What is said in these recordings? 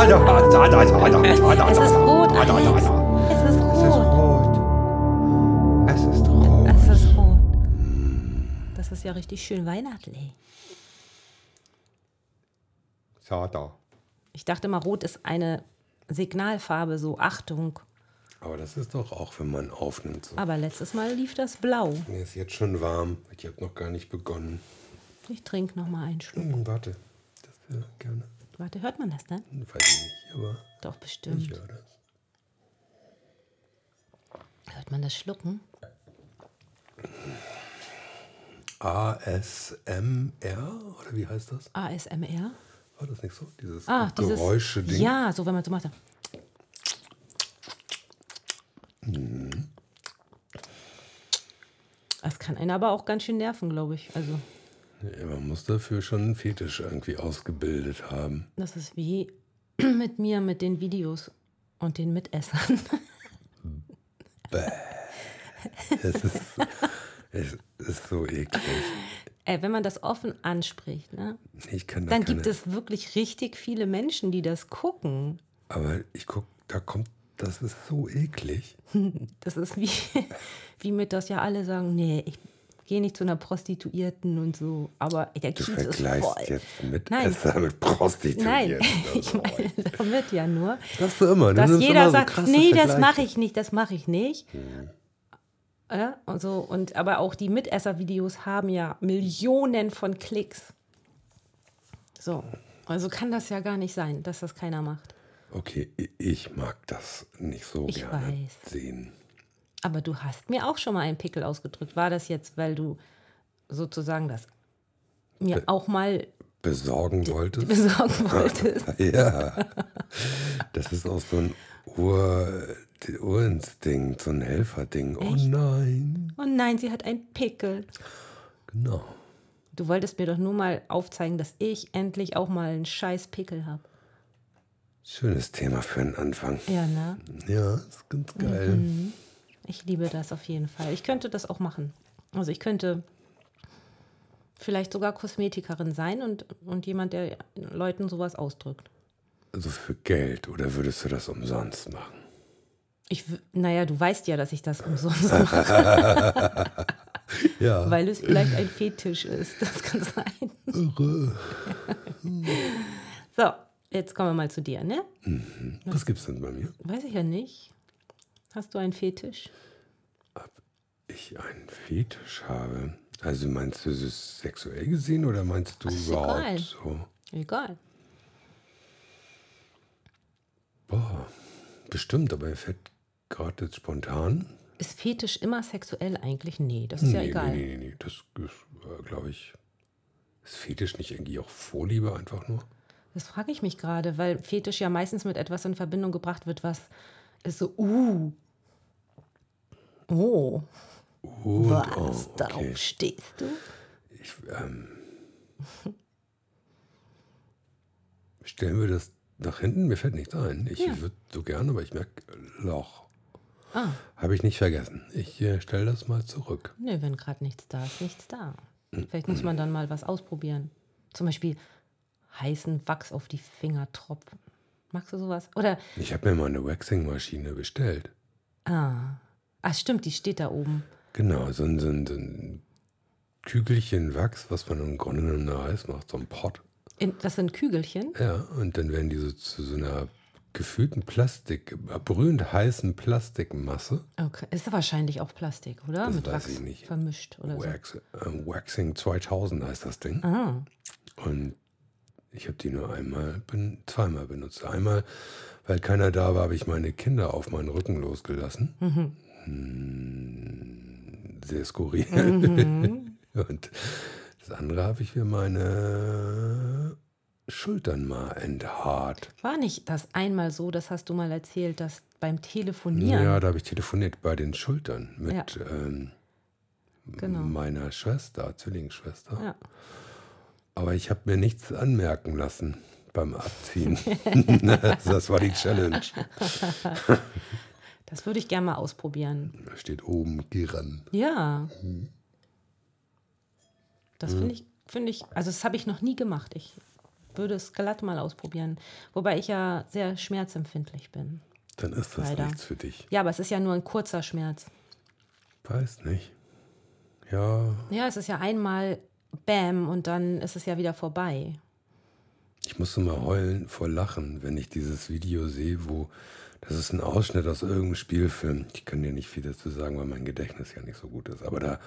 Es ist rot. Es ist Es ist rot. Es ist rot. Es ist rot. Das ist ja richtig schön weihnachtlich. Da. Ich dachte mal, rot ist eine Signalfarbe, so Achtung. Aber das ist doch auch, wenn man aufnimmt. So. Aber letztes Mal lief das blau. Mir ist jetzt schon warm. Ich habe noch gar nicht begonnen. Ich trinke noch mal einen Schluck. Hm, warte. Das wäre gerne. Warte, hört man das dann? Weiß ich nicht, aber Doch, ich bestimmt. höre das. Hört man das Schlucken? ASMR oder wie heißt das? ASMR? War das nicht so? Dieses Ah. Geräusche-Ding? Ja, so, wenn man so macht. Das kann einen aber auch ganz schön nerven, glaube ich. Also, Ja, man muss dafür schon einen Fetisch irgendwie ausgebildet haben. das ist wie mit mir, mit den Videos und den Mitessern. Es ist, es ist so eklig. Ey, wenn man das offen anspricht, ne, Ich kann da dann keine, gibt es wirklich richtig viele Menschen, die das gucken. Aber ich guck, da kommt, das ist so eklig. Das ist wie, wie mit das ja alle sagen, nee, ich gehe nicht zu einer Prostituierten und so. Aber der Du Kiez ist voll. jetzt mit Nein. Esser mit Prostituierten. Nein, ich so. meine damit ja nur, Das du immer. Du dass nimmst jeder immer so sagt, krasse nee, das. Hm. mache ich nicht, das mache ich nicht. Ja, und so, und, aber auch die Mitesser-Videos haben ja Millionen von Klicks. So, also kann das ja gar nicht sein, dass das keiner macht. Okay, ich mag das nicht so Ich gerne weiß. sehen. Aber du hast mir auch schon mal einen Pickel ausgedrückt. War das jetzt, weil du sozusagen das mir auch mal Besorgen wolltest? besorgen wolltest? Ja. Das ist auch so ein Ur, Urinstinkt, so ein Helferding. Oh nein. Oh nein, sie hat einen Pickel. Genau. Du wolltest mir doch nur mal aufzeigen, dass ich endlich auch mal einen scheiß Pickel habe. Schönes Thema für einen Anfang. Ja, ne? Ja, ist ganz geil. Ich liebe das auf jeden Fall. Ich könnte das auch machen. Also ich könnte vielleicht sogar Kosmetikerin sein und, und jemand, der Leuten sowas ausdrückt. Also für Geld oder würdest du das umsonst machen? Ich, naja, du weißt ja, dass ich das umsonst mache, Ja. weil es vielleicht ein Fetisch ist. Das kann sein. Irre. So, jetzt kommen wir mal zu dir, ne? Was gibt's denn bei mir? Weiß ich ja nicht. Hast du einen Fetisch? Ich einen Fetisch habe. Also meinst du es sexuell gesehen oder meinst du ist überhaupt egal. so? Egal. Boah, bestimmt, aber er fällt gerade jetzt spontan. Ist Fetisch immer sexuell eigentlich? Nee, das ist ja nee, egal. nee, nee, nee, das ist, glaube ich, ist Fetisch nicht irgendwie auch Vorliebe einfach nur? Das frage ich mich gerade, weil Fetisch ja meistens mit etwas in Verbindung gebracht wird, was ist so, uh. Oh, Und, was, oh, okay. darauf stehst du? Ich, ähm, stellen wir das nach hinten? Mir fällt nichts ein. Ich Ja. würde so gerne, aber ich merke, Loch. Ah, Habe ich nicht vergessen. Ich äh, stelle das mal zurück. nö, wenn gerade nichts da ist, nichts da. Vielleicht muss man dann mal was ausprobieren. Zum Beispiel heißen Wachs auf die Finger tropfen. Magst du sowas? Oder, Ich habe mir mal eine Waxing-Maschine bestellt. ah, ah, stimmt, die steht da oben. Genau, so ein, so ein, so ein Kügelchen Wachs, was man im Grunde genommen da heiß macht, so ein Pott. In, das sind Kügelchen. Ja, und dann werden die so zu so einer gefühlten Plastik, brühend heißen Plastikmasse. Okay. Ist wahrscheinlich auch Plastik, oder? Das Mit weiß Wachs ich nicht. vermischt oder so. Wax, äh, Waxing 2000 heißt das Ding. Ah, Und ich habe die nur einmal, ben, zweimal benutzt. Einmal, weil keiner da war, habe ich meine Kinder auf meinen Rücken losgelassen. Hm, sehr skurril. Und das andere habe ich für meine Schultern mal enthaart. war nicht das einmal so, das hast du mal erzählt, dass beim Telefonieren. Ja, da habe ich telefoniert bei den Schultern mit Ja. ähm, Genau. meiner Schwester, Zwillingsschwester. Ja. Aber ich habe mir nichts anmerken lassen beim Abziehen. das war die Challenge. Das würde ich gerne mal ausprobieren. Da steht oben, geh ran. Ja. Das Hm. finde ich, finde ich, also das habe ich noch nie gemacht. Ich würde es glatt mal ausprobieren. Wobei ich ja sehr schmerzempfindlich bin. Dann ist das Leider. nichts für dich. Ja, aber es ist ja nur ein kurzer Schmerz. Weiß nicht. Ja, Ja, es ist ja einmal Bäm und dann ist es ja wieder vorbei. ich musste mal heulen vor Lachen, wenn ich dieses Video sehe, wo das ist ein Ausschnitt aus irgendeinem Spielfilm. Ich kann dir nicht viel dazu sagen, weil mein Gedächtnis ja nicht so gut ist. Aber da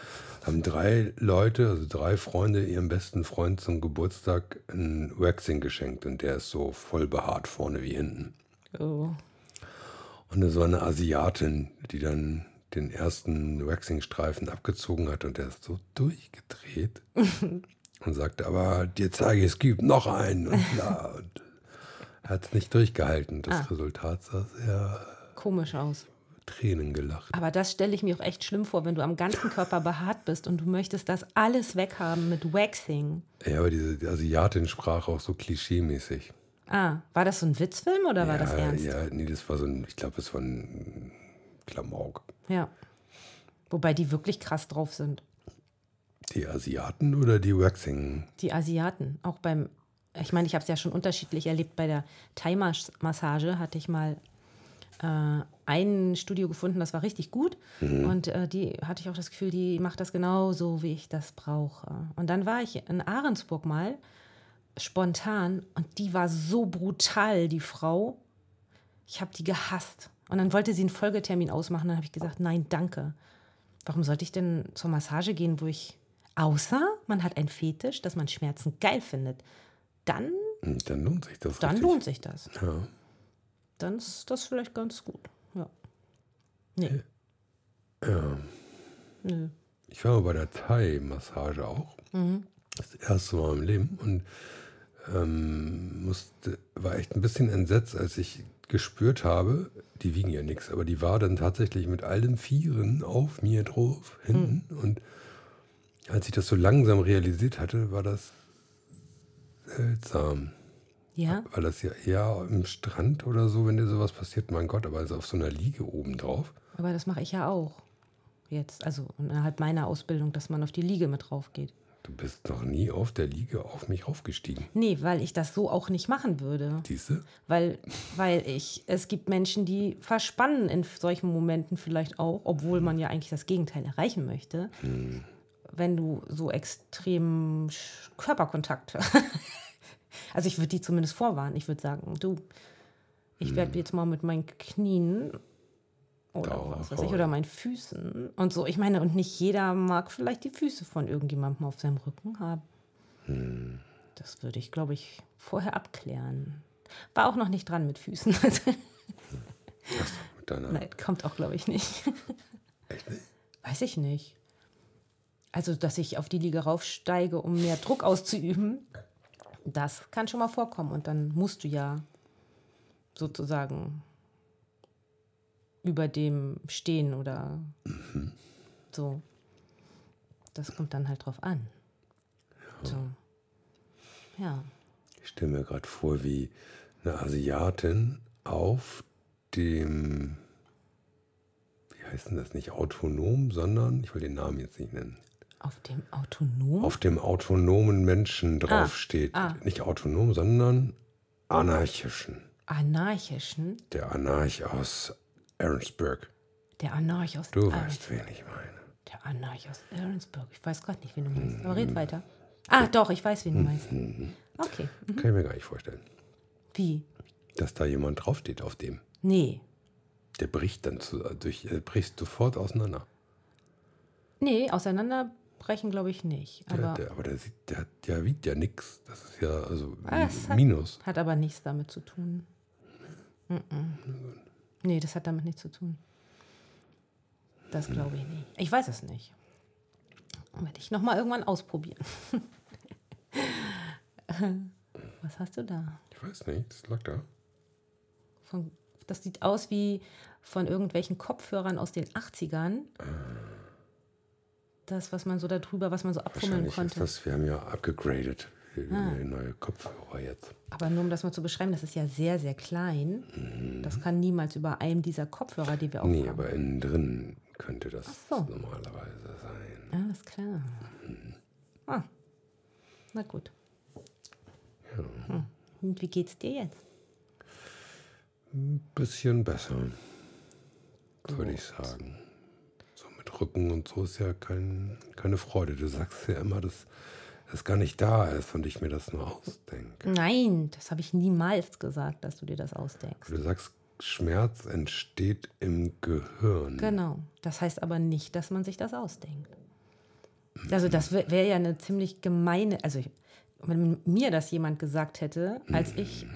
haben drei Leute, also drei Freunde, ihrem besten Freund zum Geburtstag ein Waxing geschenkt. Und der ist so voll behaart vorne wie hinten. Oh. Und das war eine Asiatin, die dann den ersten Waxing-Streifen abgezogen hat und der ist so durchgedreht und sagte, aber dir zeige ich, es gibt noch einen. Und, bla. und er hat es nicht durchgehalten. Das Ah. Resultat sah sehr Komisch aus. Tränen gelacht. Aber das stelle ich mir auch echt schlimm vor, wenn du am ganzen Körper behaart bist und du möchtest das alles weghaben mit Waxing. Ja, aber diese die Asiatin sprach auch so klischeemäßig. Ah, war das so ein Witzfilm oder war ja, das ernst? Ja, nee, das war so ein, ich glaube, es war ein Klamauk. Ja. Wobei die wirklich krass drauf sind. Die Asiaten oder die Waxing? Die Asiaten, auch beim, ich meine, ich habe es ja schon unterschiedlich erlebt. Bei der Thai-Massage hatte ich mal äh, ein Studio gefunden, das war richtig gut. Und äh, die hatte ich auch das Gefühl, die macht das genauso, wie ich das brauche. Und dann war ich in Ahrensburg mal spontan und die war so brutal, die Frau. Ich habe die gehasst. Und dann wollte sie einen Folgetermin ausmachen. Dann habe ich gesagt, nein, danke. Warum sollte ich denn zur Massage gehen, wo ich, außer man hat einen Fetisch, dass man Schmerzen geil findet, dann, Hm, Dann lohnt sich das dann richtig. lohnt sich das. Ja. Dann ist das vielleicht ganz gut. Ja. Nee. ja. Nö. Ich war mal bei der Thai-Massage auch. Das erste Mal im Leben. Und ähm, musste, war echt ein bisschen entsetzt, als ich gespürt habe, die wiegen ja nichts, aber die war dann tatsächlich mit allen Vieren auf mir drauf, hinten. Und als ich das so langsam realisiert hatte, war das seltsam. Ja, Weil das ja eher im Strand oder so, wenn dir sowas passiert, mein Gott, aber also auf so einer Liege oben drauf. aber das mache ich ja auch. Jetzt, also innerhalb meiner Ausbildung, dass man auf die Liege mit drauf geht. Du bist noch nie auf der Liege auf mich raufgestiegen. Nee, weil ich das so auch nicht machen würde. Siehst du? Weil, weil ich, es gibt Menschen, die verspannen in solchen Momenten vielleicht auch, obwohl man ja eigentlich das Gegenteil erreichen möchte. Wenn du so extrem Körperkontakt Also ich würde die zumindest vorwarnen. Ich würde sagen, du, ich werde jetzt mal mit meinen Knien oder Dauer was weiß ich, oder meinen Füßen und so. Ich meine, und nicht jeder mag vielleicht die Füße von irgendjemandem auf seinem Rücken haben. Das würde ich, glaube ich, vorher abklären. War auch noch nicht dran mit Füßen. Mit deiner. Nein, kommt auch, glaube ich, nicht. Echt nicht? Weiß ich nicht. Also, dass ich auf die Liege raufsteige, um mehr Druck auszuüben, das kann schon mal vorkommen. Und dann musst du ja sozusagen über dem stehen oder so. Das kommt dann halt drauf an. So. Ja. Ich stelle mir gerade vor, wie eine Asiatin auf dem, wie heißt denn das, nicht autonom, sondern, ich will den Namen jetzt nicht nennen, Auf dem Autonom? auf dem autonomen Menschen draufsteht. ah. Nicht autonom, sondern anarchischen. Anarchischen? Der Anarch aus Aaronsburg. Der Anarch aus Du weißt, wen ich meine. Der Anarch aus Ahrensburg. Ich weiß gerade nicht, wen du meinst. Aber red weiter. Ah, doch, ich weiß, wen du meinst. Okay. Kann ich mir gar nicht vorstellen. Wie? Dass da jemand draufsteht auf dem. Nee. Der bricht dann zu, durch, äh, bricht sofort auseinander. Nee, auseinanderbrechen glaube ich nicht. Der, Aber der, aber der, sieht, der, hat- der wiegt ja nichts. Das ist ja also Ah, es hat- Minus. hat aber nichts damit zu tun. -mm. Nee, das hat damit nichts zu tun. Das glaube ich nicht. Ich weiß es nicht. Werde ich nochmal irgendwann ausprobieren. Was hast du da? Ich weiß nicht, das lag da. Von, das sieht aus wie von irgendwelchen Kopfhörern aus den 80ern. Das, was man so darüber, was man so abfummeln Wahrscheinlich ist konnte. das, wir haben ja abgegradet. Ah. haben ja neue Kopfhörer jetzt. Aber nur um das mal zu beschreiben, das ist ja sehr, sehr klein. Das kann niemals über einem dieser Kopfhörer, die wir aufhaben. Nee, aber innen drin könnte das so. normalerweise sein. Alles klar. Ah. Na gut. Hm. Und wie geht's dir jetzt? Ein bisschen besser, würde ich sagen. So mit Rücken und so ist ja kein, keine Freude. Du sagst ja immer, dass es gar nicht da ist und ich mir das nur ausdenke. Nein, das habe ich niemals gesagt, dass du dir das ausdenkst. Du sagst, Schmerz entsteht im Gehirn. Genau. Das heißt aber nicht, dass man sich das ausdenkt. Also das wäre wär ja eine ziemlich gemeine, also ich, wenn mir das jemand gesagt hätte, als ich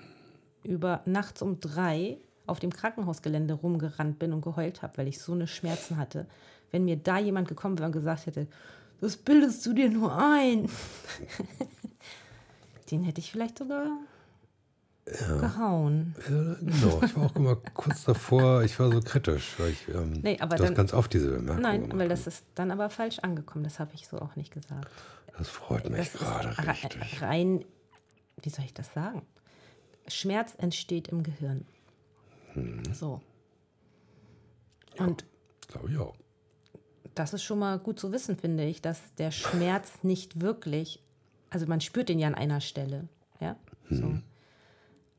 über nachts um drei auf dem Krankenhausgelände rumgerannt bin und geheult habe, weil ich so eine Schmerzen hatte, wenn mir da jemand gekommen wäre und gesagt hätte, das bildest du dir nur ein, den hätte ich vielleicht sogar ja. gehauen. Ja, genau. Ich war auch immer kurz davor, ich war so kritisch, weil ich ähm, nee, aber dann, ganz oft diese Bemerkung Nein, gemacht. weil das ist dann aber falsch angekommen. Das habe ich so auch nicht gesagt. Das freut mich Das gerade richtig. rein, wie soll ich das sagen? Schmerz entsteht im Gehirn. Hm. So. Und Glaube ich auch. Das ist schon mal gut zu wissen, finde ich, dass der Schmerz nicht wirklich, also man spürt den ja an einer Stelle, ja. So.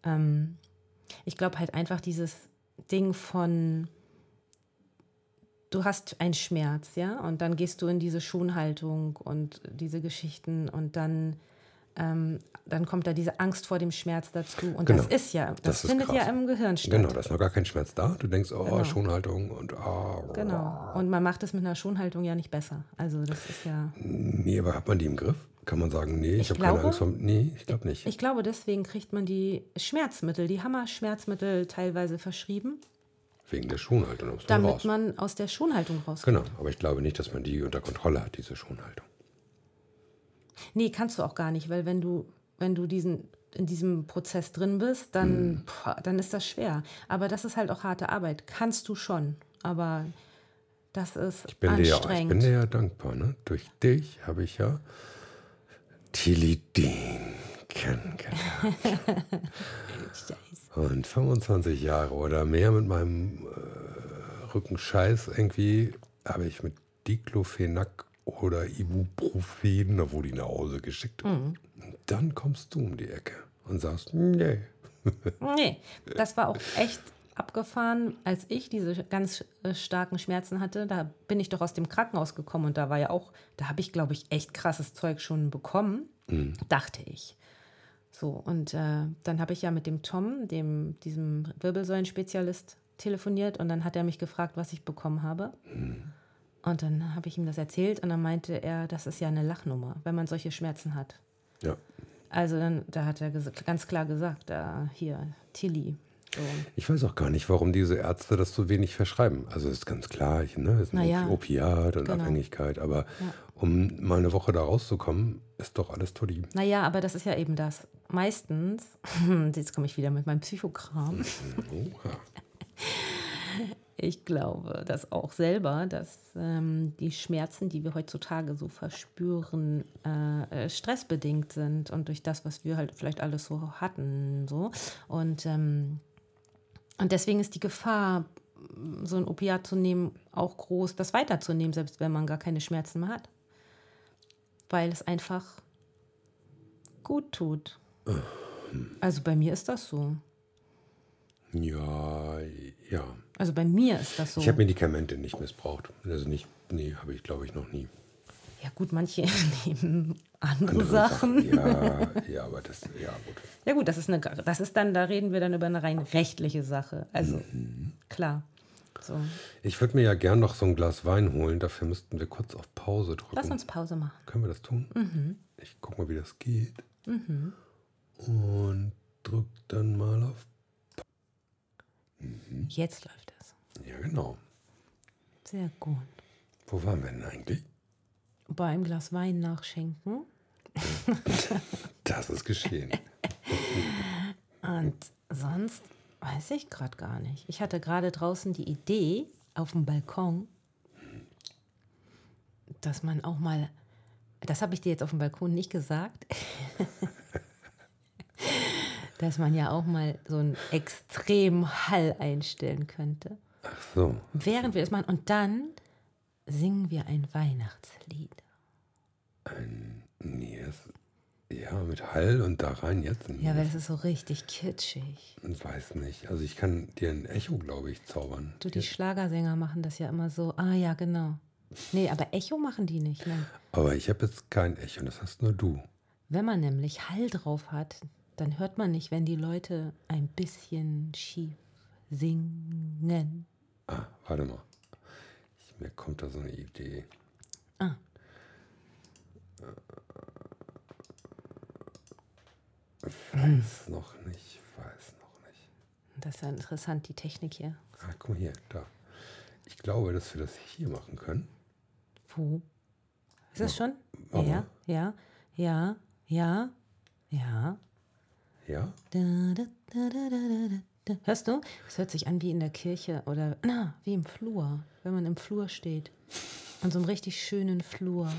Ähm, ich glaube halt einfach dieses Ding von, du hast einen Schmerz, ja, und dann gehst du in diese Schonhaltung und diese Geschichten und dann, ähm, dann kommt da diese Angst vor dem Schmerz dazu. Und Genau. das ist ja, das, Das ist findet krass. ja im Gehirn statt. Genau, da ist noch gar kein Schmerz da. Du denkst, oh, Genau. Schonhaltung und ah. Genau. Und man macht es mit einer Schonhaltung ja nicht besser. Also das ist ja. Nee, aber hat man die im Griff? Kann man sagen, nee, ich, Ich habe keine Angst vor. Nee, ich glaube nicht. Ich glaube, deswegen kriegt man die Schmerzmittel, die Hammer-Schmerzmittel teilweise verschrieben, Wegen der Schonhaltung. Damit raus. man aus der Schonhaltung rauskommt. Genau, aber ich glaube nicht, dass man die unter Kontrolle hat, diese Schonhaltung. Nee, kannst du auch gar nicht, weil wenn du, wenn du diesen, in diesem Prozess drin bist, dann, pff, dann ist das schwer. Aber das ist halt auch harte Arbeit. Kannst du schon, aber das ist Ich bin, dir ja, ich anstrengend. bin dir ja dankbar. Ne? Durch dich habe ich ja Tilidin kennengelernt. Und 25 Jahre oder mehr mit meinem äh, Rückenscheiß irgendwie habe ich mit Diclofenac oder Ibuprofen, da wurde ich nach Hause geschickt. Mhm. Und dann kommst du um die Ecke und sagst, nee. Nee, das war auch echt abgefahren, als ich diese ganz äh, starken Schmerzen hatte. Da bin ich doch aus dem Krankenhaus gekommen und da war ja auch, da habe ich, glaube ich, echt krasses Zeug schon bekommen, dachte ich. So, und äh, dann habe ich ja mit dem Tom, dem, diesem Wirbelsäulenspezialist, telefoniert und dann hat er mich gefragt, was ich bekommen habe. Und dann habe ich ihm das erzählt und dann meinte er, das ist ja eine Lachnummer, wenn man solche Schmerzen hat. Ja. Also dann, da hat er ganz klar gesagt, da hier, Tilly. So. Ich weiß auch gar nicht, warum diese Ärzte das so wenig verschreiben. Also ist ganz klar, ich, ne, es ist ja. Opiat und Genau. Abhängigkeit, aber Ja. um mal eine Woche da rauszukommen, ist doch alles Toddy. Naja, aber das ist ja eben das. Meistens, jetzt komme ich wieder mit meinem Psychokram. Oha. Ich glaube das auch selber, dass ähm, die Schmerzen, die wir heutzutage so verspüren, äh, äh, stressbedingt sind und durch das, was wir halt vielleicht alles so hatten. So. Und, ähm, und deswegen ist die Gefahr, so ein Opiat zu nehmen, auch groß, das weiterzunehmen, selbst wenn man gar keine Schmerzen mehr hat. Weil es einfach gut tut. Also bei mir ist das so. Ja, ja. Also bei mir ist das so. Ich habe Medikamente nicht missbraucht. Also nicht, nee, habe ich glaube ich noch nie. Ja gut, manche nehmen andere, Sachen. Ja, ja, aber das, ja gut. Ja gut, das ist eine, das ist dann, da reden wir dann über eine rein rechtliche Sache. Also klar. So, Ich würde mir ja gern noch so ein Glas Wein holen. Dafür müssten wir kurz auf Pause drücken. lass uns Pause machen. Können wir das tun? Mhm. Ich guck mal, wie das geht. Und drück dann mal auf. Jetzt läuft es. Ja, genau. Sehr gut. Wo waren wir denn eigentlich? Bei einem Glas Wein nachschenken. Das ist geschehen. Und sonst weiß ich gerade gar nicht. Ich hatte gerade draußen die Idee auf dem Balkon, dass man auch mal, das habe ich dir jetzt auf dem Balkon nicht gesagt, dass man ja auch mal so einen extremen Hall einstellen könnte, Ach so. während wir das machen. Und dann singen wir ein Weihnachtslied. Nee, das, ja, mit Hall und da rein jetzt. Ja, weil das ist so richtig kitschig. Ich weiß nicht. Also ich kann dir ein Echo, glaube ich, zaubern. Du, die Schlagersänger machen das ja immer so. Ah ja, genau. Nee, aber Echo machen die nicht. Nein. Aber ich habe jetzt kein Echo, das hast nur du. Wenn man nämlich Hall drauf hat, dann hört man nicht, wenn die Leute ein bisschen schief singen. Ah, warte mal. Ich, mir kommt da so eine Idee. Ah. Weiß noch nicht, weiß noch nicht. Das ist ja interessant, die Technik hier. Ah, guck mal hier, da. Ich glaube, dass wir das hier machen können. Wo? Ist das schon? Ja, ja, ja, ja, ja. Ja? Da, da, da. Hörst du? Es hört sich an wie in der Kirche oder na, wie im Flur, wenn man im Flur steht. An so einem richtig schönen Flur.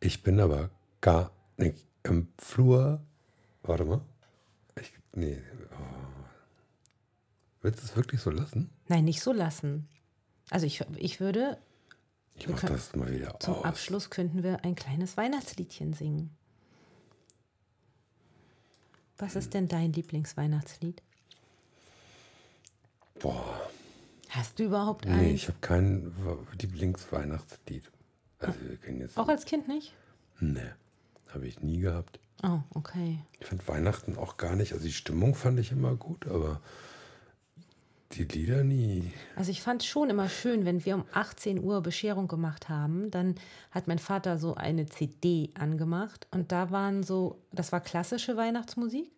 Ich bin aber gar nicht im Flur. Warte mal. Ich, nee. Oh. Willst du es wirklich so lassen? Nein, nicht so lassen. Also ich, ich würde, Ich mach können- das mal wieder zum aus. Abschluss könnten wir ein kleines Weihnachtsliedchen singen. Was ist denn dein Lieblingsweihnachtslied? Boah. Hast du überhaupt Nee, eins? ich habe kein Lieblingsweihnachtslied. Also wir können jetzt. Auch als Kind nicht? Nee. Habe ich nie gehabt. Oh, okay. Ich fand Weihnachten auch gar nicht. Also die Stimmung fand ich immer gut, aber die Lieder nie. Also ich fand schon immer schön, wenn wir um 18 Uhr Bescherung gemacht haben, dann hat mein Vater so eine CD angemacht und da waren so, das war klassische Weihnachtsmusik.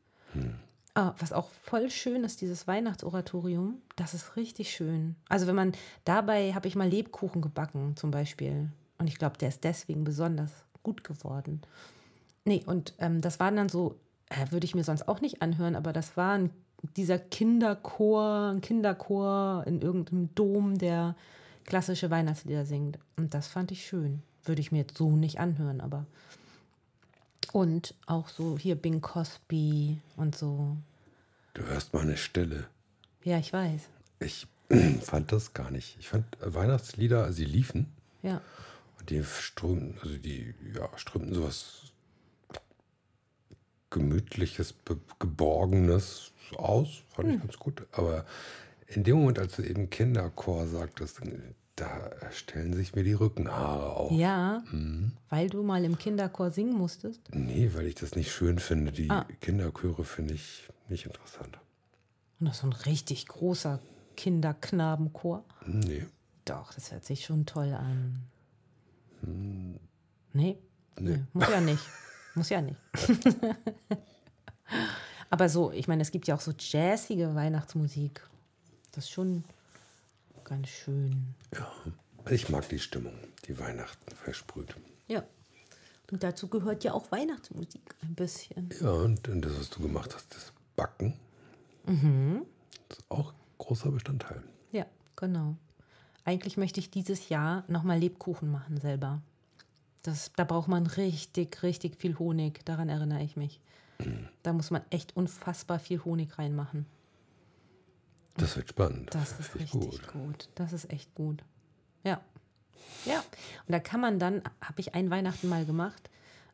Ah, was auch voll schön ist, dieses Weihnachtsoratorium, das ist richtig schön. Also wenn man, dabei habe ich mal Lebkuchen gebacken zum Beispiel und ich glaube, der ist deswegen besonders gut geworden. Nee, und ähm, das waren dann so, würde ich mir sonst auch nicht anhören, aber das war ein, dieser Kinderchor, ein Kinderchor in irgendeinem Dom, der klassische Weihnachtslieder singt. Und das fand ich schön. Würde ich mir jetzt so nicht anhören, aber. Und auch so hier Bing Cosby und so. Du hörst meine Stille. Ja, ich weiß. Ich fand das gar nicht. Ich fand äh, Weihnachtslieder, sie liefen Ja. und die strömten, also die ja, strömten sowas Gemütliches, Geborgenes aus. Fand Hm. ich ganz gut. Aber in dem Moment, als du eben Kinderchor sagtest, da stellen sich mir die Rückenhaare auf. Ja, weil du mal im Kinderchor singen musstest. Nee, weil ich das nicht schön finde. Die Ah. Kinderchöre finde ich nicht interessant. Und das ist so ein richtig großer Kinderknabenchor. Nee. Doch, das hört sich schon toll an. Nee? nee. Muss ja nicht. Muss ja nicht. Aber so, ich meine, es gibt ja auch so jazzige Weihnachtsmusik. Das ist schon ganz schön. Ja, ich mag die Stimmung, die Weihnachten versprüht. Ja. Und dazu gehört ja auch Weihnachtsmusik ein bisschen. Ja, und, und das, was du gemacht hast, das Backen, Mhm. das ist auch großer Bestandteil. Ja, genau. Eigentlich möchte ich dieses Jahr nochmal Lebkuchen machen selber. Das, da braucht man richtig, richtig viel Honig. Daran erinnere ich mich. Da muss man echt unfassbar viel Honig reinmachen. Das wird spannend. Das ist ich richtig gut. Das ist echt gut. Ja. Ja. Und da kann man dann, habe ich ein Weihnachten mal gemacht,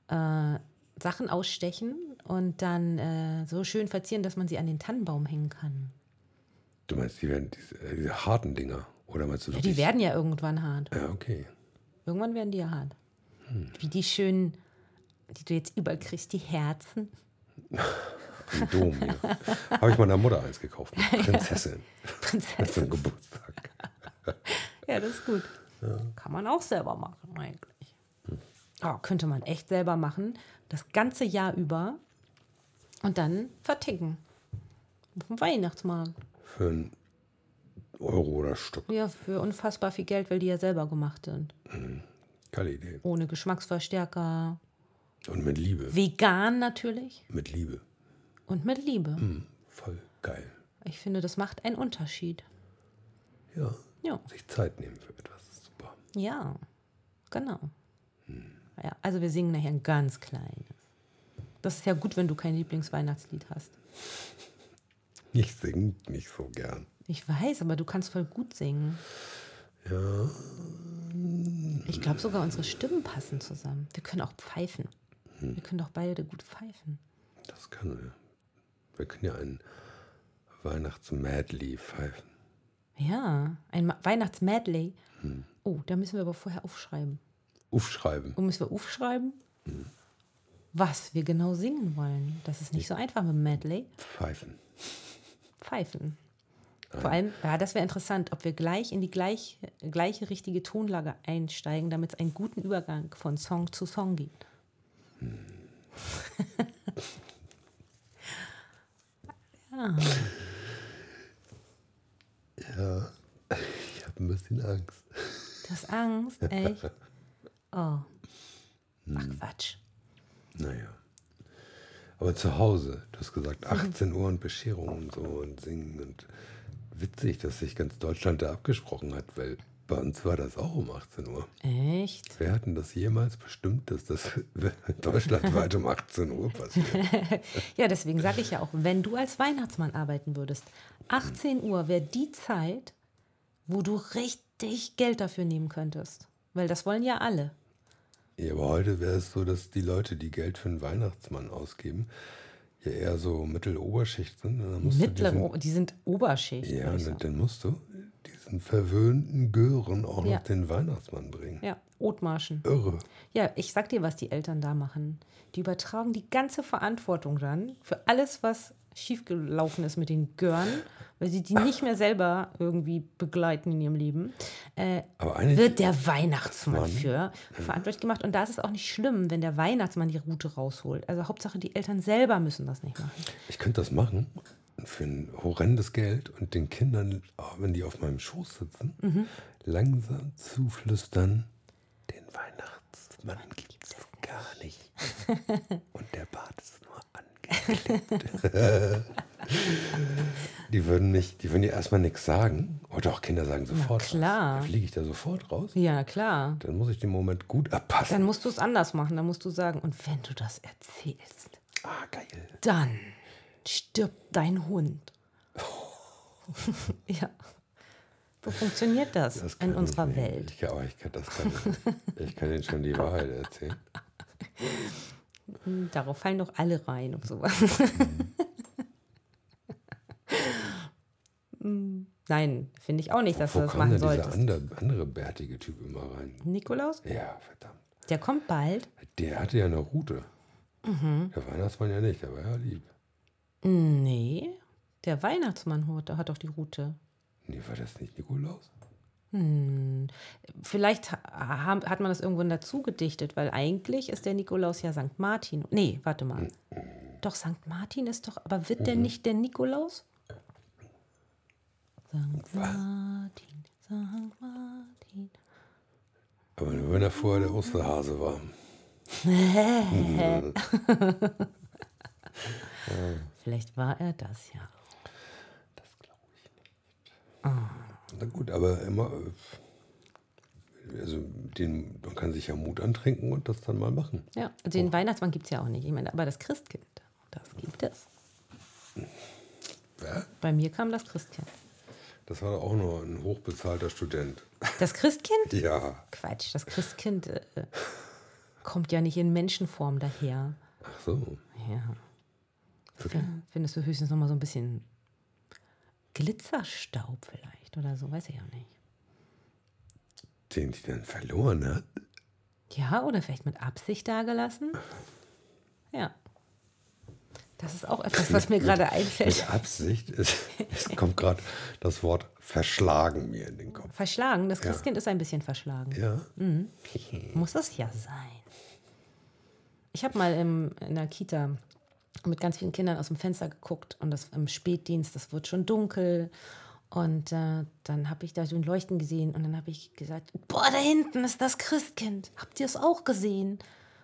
äh, Sachen ausstechen und dann äh, so schön verzieren, dass man sie an den Tannenbaum hängen kann. Du meinst, die werden diese, äh, diese harten Dinger? Oder meinst du Ja, die werden ja irgendwann hart. Ja, okay. Irgendwann werden die ja hart. Wie die schönen, die du jetzt überall kriegst, die Herzen. Im Dom hier. Habe ich meiner Mutter eins gekauft. Prinzessin. Prinzessin. Zum Geburtstag. Ja, das ist gut. Kann man auch selber machen, eigentlich. Oh, könnte man echt selber machen. Das ganze Jahr über. Und dann verticken. Auf dem Weihnachtsmarkt. Für einen Euro oder Stück. Ja, für unfassbar viel Geld, weil die ja selber gemacht sind. Geile Idee. Ohne Geschmacksverstärker. Und mit Liebe. Vegan natürlich. Mit Liebe. Und mit Liebe. Hm, voll geil. Ich finde, das macht einen Unterschied. Ja. Ja. Sich Zeit nehmen für etwas. ist Super. Ja, genau. Ja, also wir singen nachher ein ganz kleines. Das ist ja gut, wenn du kein Lieblingsweihnachtslied hast. Ich singe nicht so gern. Ich weiß, aber du kannst voll gut singen. Ja. Ich glaube sogar unsere Stimmen passen zusammen. Wir können auch pfeifen. Wir können doch beide gut pfeifen. Das kann er. Wir können ja ein Weihnachts-Medley pfeifen. Ja, ein Ma- Weihnachts-Medley. Oh, da müssen wir aber vorher aufschreiben. Aufschreiben. Und müssen wir aufschreiben, was wir genau singen wollen. Das ist nicht so einfach mit dem Medley. Pfeifen. Pfeifen. Vor allem, ja, das wäre interessant, ob wir gleich in die gleich, gleiche richtige Tonlage einsteigen, damit es einen guten Übergang von Song zu Song gibt. Ja, ich habe ein bisschen Angst. Du hast Angst, echt? Oh. Ach, Quatsch. Naja. Aber zu Hause, du hast gesagt, 18 Uhr und Bescherung und so und singen und witzig, dass sich ganz Deutschland da abgesprochen hat, weil bei uns war das auch um 18 Uhr. Echt? Wer hat denn das jemals bestimmt, dass das deutschlandweit um 18 Uhr passiert? Ja, deswegen sage ich ja auch, wenn du als Weihnachtsmann arbeiten würdest, 18 Uhr wäre die Zeit, wo du richtig Geld dafür nehmen könntest. Weil das wollen ja alle. Ja, aber heute wäre es so, dass die Leute, die Geld für einen Weihnachtsmann ausgeben, ja eher so Mitteloberschicht sind. Und dann musst du Mittlere, diesen, O- die sind Oberschicht. ja, dann, dann musst du diesen verwöhnten Gören auch Ja. noch den Weihnachtsmann bringen. ja, Othmarschen. Irre. Ja, ich sag dir, was die Eltern da machen. Die übertragen die ganze Verantwortung dann für alles, was schiefgelaufen ist mit den Gören, weil sie die nicht mehr selber irgendwie begleiten in ihrem Leben. Äh, wird der Weihnachtsmann Mann. für verantwortlich gemacht. Und da ist es auch nicht schlimm, wenn der Weihnachtsmann die Route rausholt. Also Hauptsache, die Eltern selber müssen das nicht machen. ich könnte das machen für ein horrendes Geld und den Kindern, oh, wenn die auf meinem Schoß sitzen, Mhm. langsam zuflüstern, den Weihnachtsmann gibt es gar nicht. und der Bart ist nur. die würden mich, die würden ja erstmal nichts sagen. Oh doch, Kinder sagen sofort. was. klar. Fliege ich da sofort raus. Ja, klar. Dann muss ich den Moment gut abpassen. Dann musst du es anders machen. Dann musst du sagen, und wenn du das erzählst, ah, geil. dann stirbt dein Hund. ja. So funktioniert das, Das in kann unserer ich. Welt. Ich, aber ich kann, das kann ich. ich kann Ihnen schon die Wahrheit erzählen. Darauf fallen doch alle rein und sowas. Hm, Nein, finde ich auch nicht, dass Wo du das machen denn dieser solltest. andere, andere bärtige Typ immer rein? Nikolaus, Ja, verdammt. der kommt bald. Der hatte ja eine Route. Mhm. Der Weihnachtsmann ja nicht, der war ja lieb. Nee, der Weihnachtsmann hat, hat doch die Route. Nee, war das nicht Nikolaus? Hm. Vielleicht hat man das irgendwann dazu gedichtet, weil eigentlich ist der Nikolaus ja St. Martin. Nee, warte mal. Doch, St. Martin ist doch, aber wird der nicht der Nikolaus? St. Martin, St. Martin. Aber nur wenn er vorher der Osterhase war. Vielleicht war er das ja. Das glaube ich nicht. Na gut, aber immer. äh, Also, den, man kann sich ja Mut antrinken und das dann mal machen. Ja, den Weihnachtsmann gibt es ja auch nicht. Ich meine, aber das Christkind, das gibt es. Ja? Bei mir kam das Christkind. Das war doch auch nur ein hochbezahlter Student. Das Christkind? Ja. Quatsch, das Christkind äh, kommt ja nicht in Menschenform daher. Ach so. Ja. Wirklich? Findest du höchstens noch mal so ein bisschen Glitzerstaub vielleicht oder so, weiß ich auch nicht. Den die dann verloren hat? Ja, oder vielleicht mit Absicht dagelassen? Ja. Das ist auch etwas, was mir gerade einfällt. Mit Absicht ist, es kommt gerade das Wort verschlagen mir in den Kopf. Verschlagen, das Christkind ist ein bisschen verschlagen. Ja. Muss es ja sein. Ich habe mal im, in der Kita mit ganz vielen Kindern aus dem Fenster geguckt und das im Spätdienst, das wird schon dunkel. Und äh, dann habe ich da so ein Leuchten gesehen und dann habe ich gesagt, boah, da hinten ist das Christkind. Habt ihr es auch gesehen?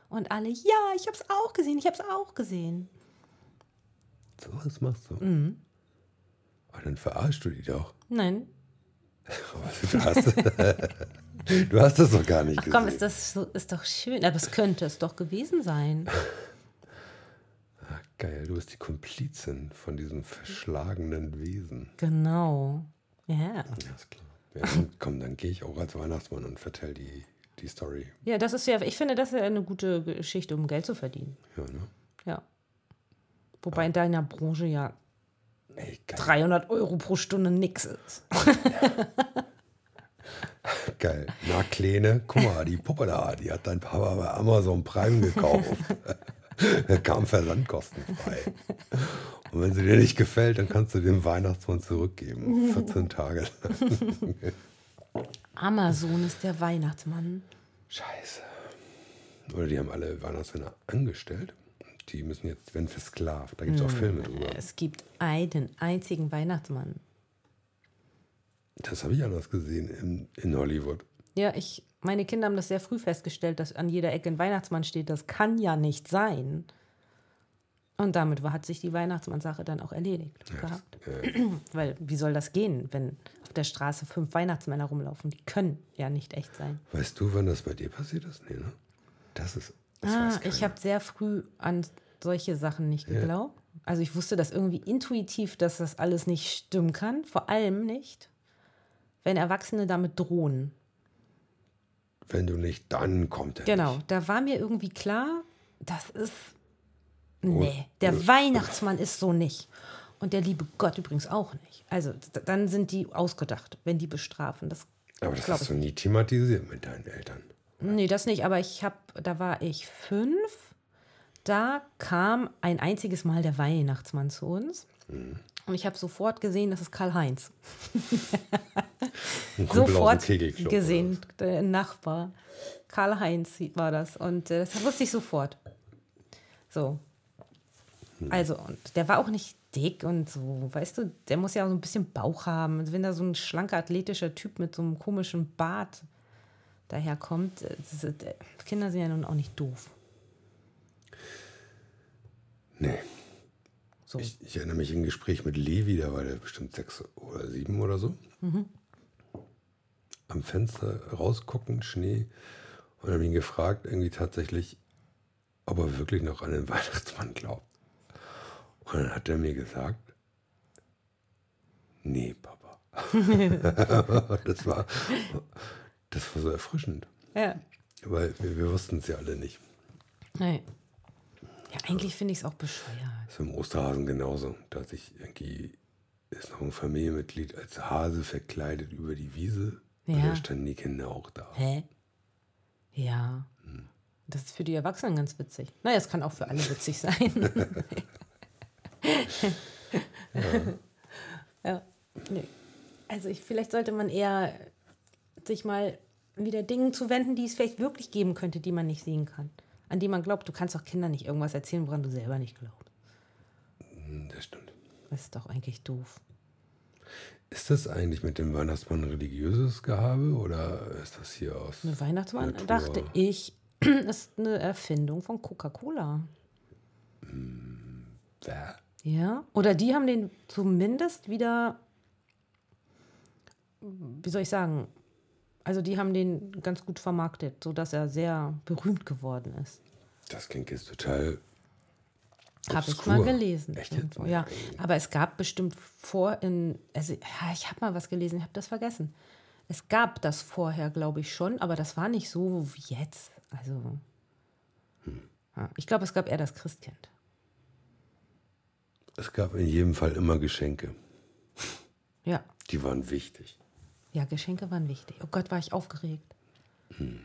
Und alle, ja, ich habe es auch gesehen, ich habe es auch gesehen. So was machst du. Mhm. Aber dann verarschst du die doch. Nein. Du hast, du hast das doch gar nicht Ach gesehen. komm, ist das so, ist doch schön. Aber es könnte es doch gewesen sein. Ah, geil, du bist die Komplizin von diesem verschlagenen Wesen. Genau. Ja. Ja, ist klar. Ja, dann, komm, dann gehe ich auch als Weihnachtsmann und vertell die die Story. Ja, das ist ja, ich finde, das ist ja eine gute Geschichte, um Geld zu verdienen. Ja, ne? Ja. Wobei in deiner Branche ja Ey, geil. 300 Euro pro Stunde nix ist. geil. Na, Kleine, guck mal, die Puppe da, die hat dein Papa bei Amazon Prime gekauft. kam versandkostenfrei. Und wenn sie dir nicht gefällt, dann kannst du den Weihnachtsmann zurückgeben. 14 Tage lang. Amazon ist der Weihnachtsmann. Scheiße. Oder die haben alle Weihnachtsmänner angestellt. Die müssen jetzt, werden versklavt. Da gibt es auch Filme drüber. Es gibt einen einzigen Weihnachtsmann. Das habe ich anders gesehen in, in Hollywood. Ja, ich, meine Kinder haben das sehr früh festgestellt, dass an jeder Ecke ein Weihnachtsmann steht. Das kann ja nicht sein. Und damit hat sich die Weihnachtsmann-Sache dann auch erledigt gehabt. Weil wie soll das gehen, wenn auf der Straße fünf Weihnachtsmänner rumlaufen? Die können ja nicht echt sein. Weißt du, wann das bei dir passiert ist? Nee, ne? Das ist. Das Ah, ich habe sehr früh an solche Sachen nicht geglaubt. Also ich wusste das irgendwie intuitiv, dass das alles nicht stimmen kann. Vor allem nicht, wenn Erwachsene damit drohen. Wenn du nicht, dann kommt er. Genau, Nicht. da war mir irgendwie klar, das ist. Nee, der Weihnachtsmann ist so nicht. Und der liebe Gott übrigens auch nicht. Also dann sind die ausgedacht, wenn die bestrafen. Das Aber das hast du nie thematisiert mit deinen Eltern. Nee, das nicht, aber ich habe, da war ich fünf. Da kam ein einziges Mal der Weihnachtsmann zu uns. Und ich habe sofort gesehen, das ist Karl-Heinz. Sofort gesehen, der Nachbar. Karl-Heinz war das. Und äh, das wusste ich sofort. So. Also, und der war auch nicht dick und so, weißt du, der muss ja auch so ein bisschen Bauch haben. Und wenn da so ein schlanker, athletischer Typ mit so einem komischen Bart daherkommt, äh, das ist, äh, Kinder sind ja nun auch nicht doof. Nee. So. Ich, ich erinnere mich ein Gespräch mit Levi, da war der bestimmt sechs oder sieben oder so. Mhm. Am Fenster rausgucken, Schnee. Und habe ihn gefragt, irgendwie tatsächlich, ob er wirklich noch an den Weihnachtsmann glaubt. Und dann hat er mir gesagt, nee, Papa. das, war, das war so erfrischend, ja. weil wir, wir wussten es ja alle nicht. Nee. Ja, eigentlich finde ich es auch bescheuert. Das ist im Osterhasen genauso. Da hat sich irgendwie, ist noch ein Familienmitglied als Hase verkleidet über die Wiese. Und Ja. da standen die Kinder auch da. Hä? Ja. Das ist für die Erwachsenen ganz witzig. Naja, es kann auch für alle witzig sein. ja. Nee. Also ich, vielleicht sollte man eher sich mal wieder Dingen zuwenden, die es vielleicht wirklich geben könnte, die man nicht sehen kann. An die man glaubt. Du kannst doch Kindern nicht irgendwas erzählen, woran du selber nicht glaubst. Hm, Das stimmt. Das ist doch eigentlich doof. Ist das eigentlich mit dem Weihnachtsmann religiöses Gehabe oder ist das hier aus? Eine Weihnachtsmann, Natur? dachte ich, ist eine Erfindung von Coca-Cola. Wer? Ja, oder die haben den zumindest wieder, wie soll ich sagen, also die haben den ganz gut vermarktet, sodass er sehr berühmt geworden ist. Das klingt jetzt total. Habe ich mal gelesen. Echt irgendwo, Ja, aber es gab bestimmt vor in, also ja, ich habe mal was gelesen, ich habe das vergessen. Es gab das vorher, glaube ich schon, aber das war nicht so wie jetzt. Also, Hm. ja, ich glaube, es gab eher das Christkind. Es gab in jedem Fall immer Geschenke. Ja, Die waren wichtig. Ja, Geschenke waren wichtig. Oh Gott, war ich aufgeregt.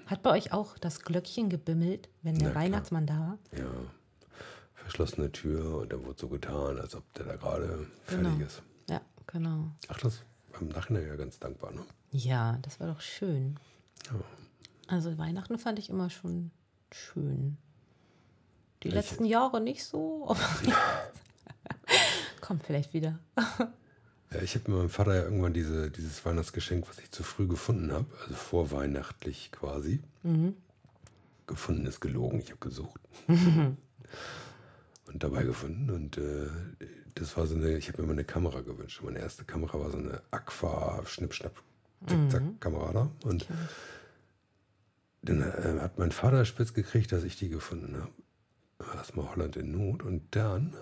Hat bei euch auch das Glöckchen gebimmelt, wenn der Na klar. Weihnachtsmann da war? Ja. Verschlossene Tür und dann wurde so getan, als ob der da gerade fertig Genau. ist. Ja, genau. Ach, das war im Nachhinein ja ganz dankbar, ne? Ja, das war doch schön. Also Weihnachten fand ich immer schon schön. Die letzten Jahre nicht so. aber Kommt vielleicht wieder. Ja, ich habe mit meinem Vater ja irgendwann diese, dieses Weihnachtsgeschenk, was ich zu früh gefunden habe, also vorweihnachtlich quasi. Gefunden ist gelogen, ich habe gesucht. und dabei gefunden. Und äh, das war so eine, ich habe mir mal eine Kamera gewünscht. Meine erste Kamera war so eine Aqua Schnipp-Schnapp Zickzack-Kamera da. Und dann äh, hat mein Vater spitz gekriegt, dass ich die gefunden habe. Erstmal Holland in Not. Und dann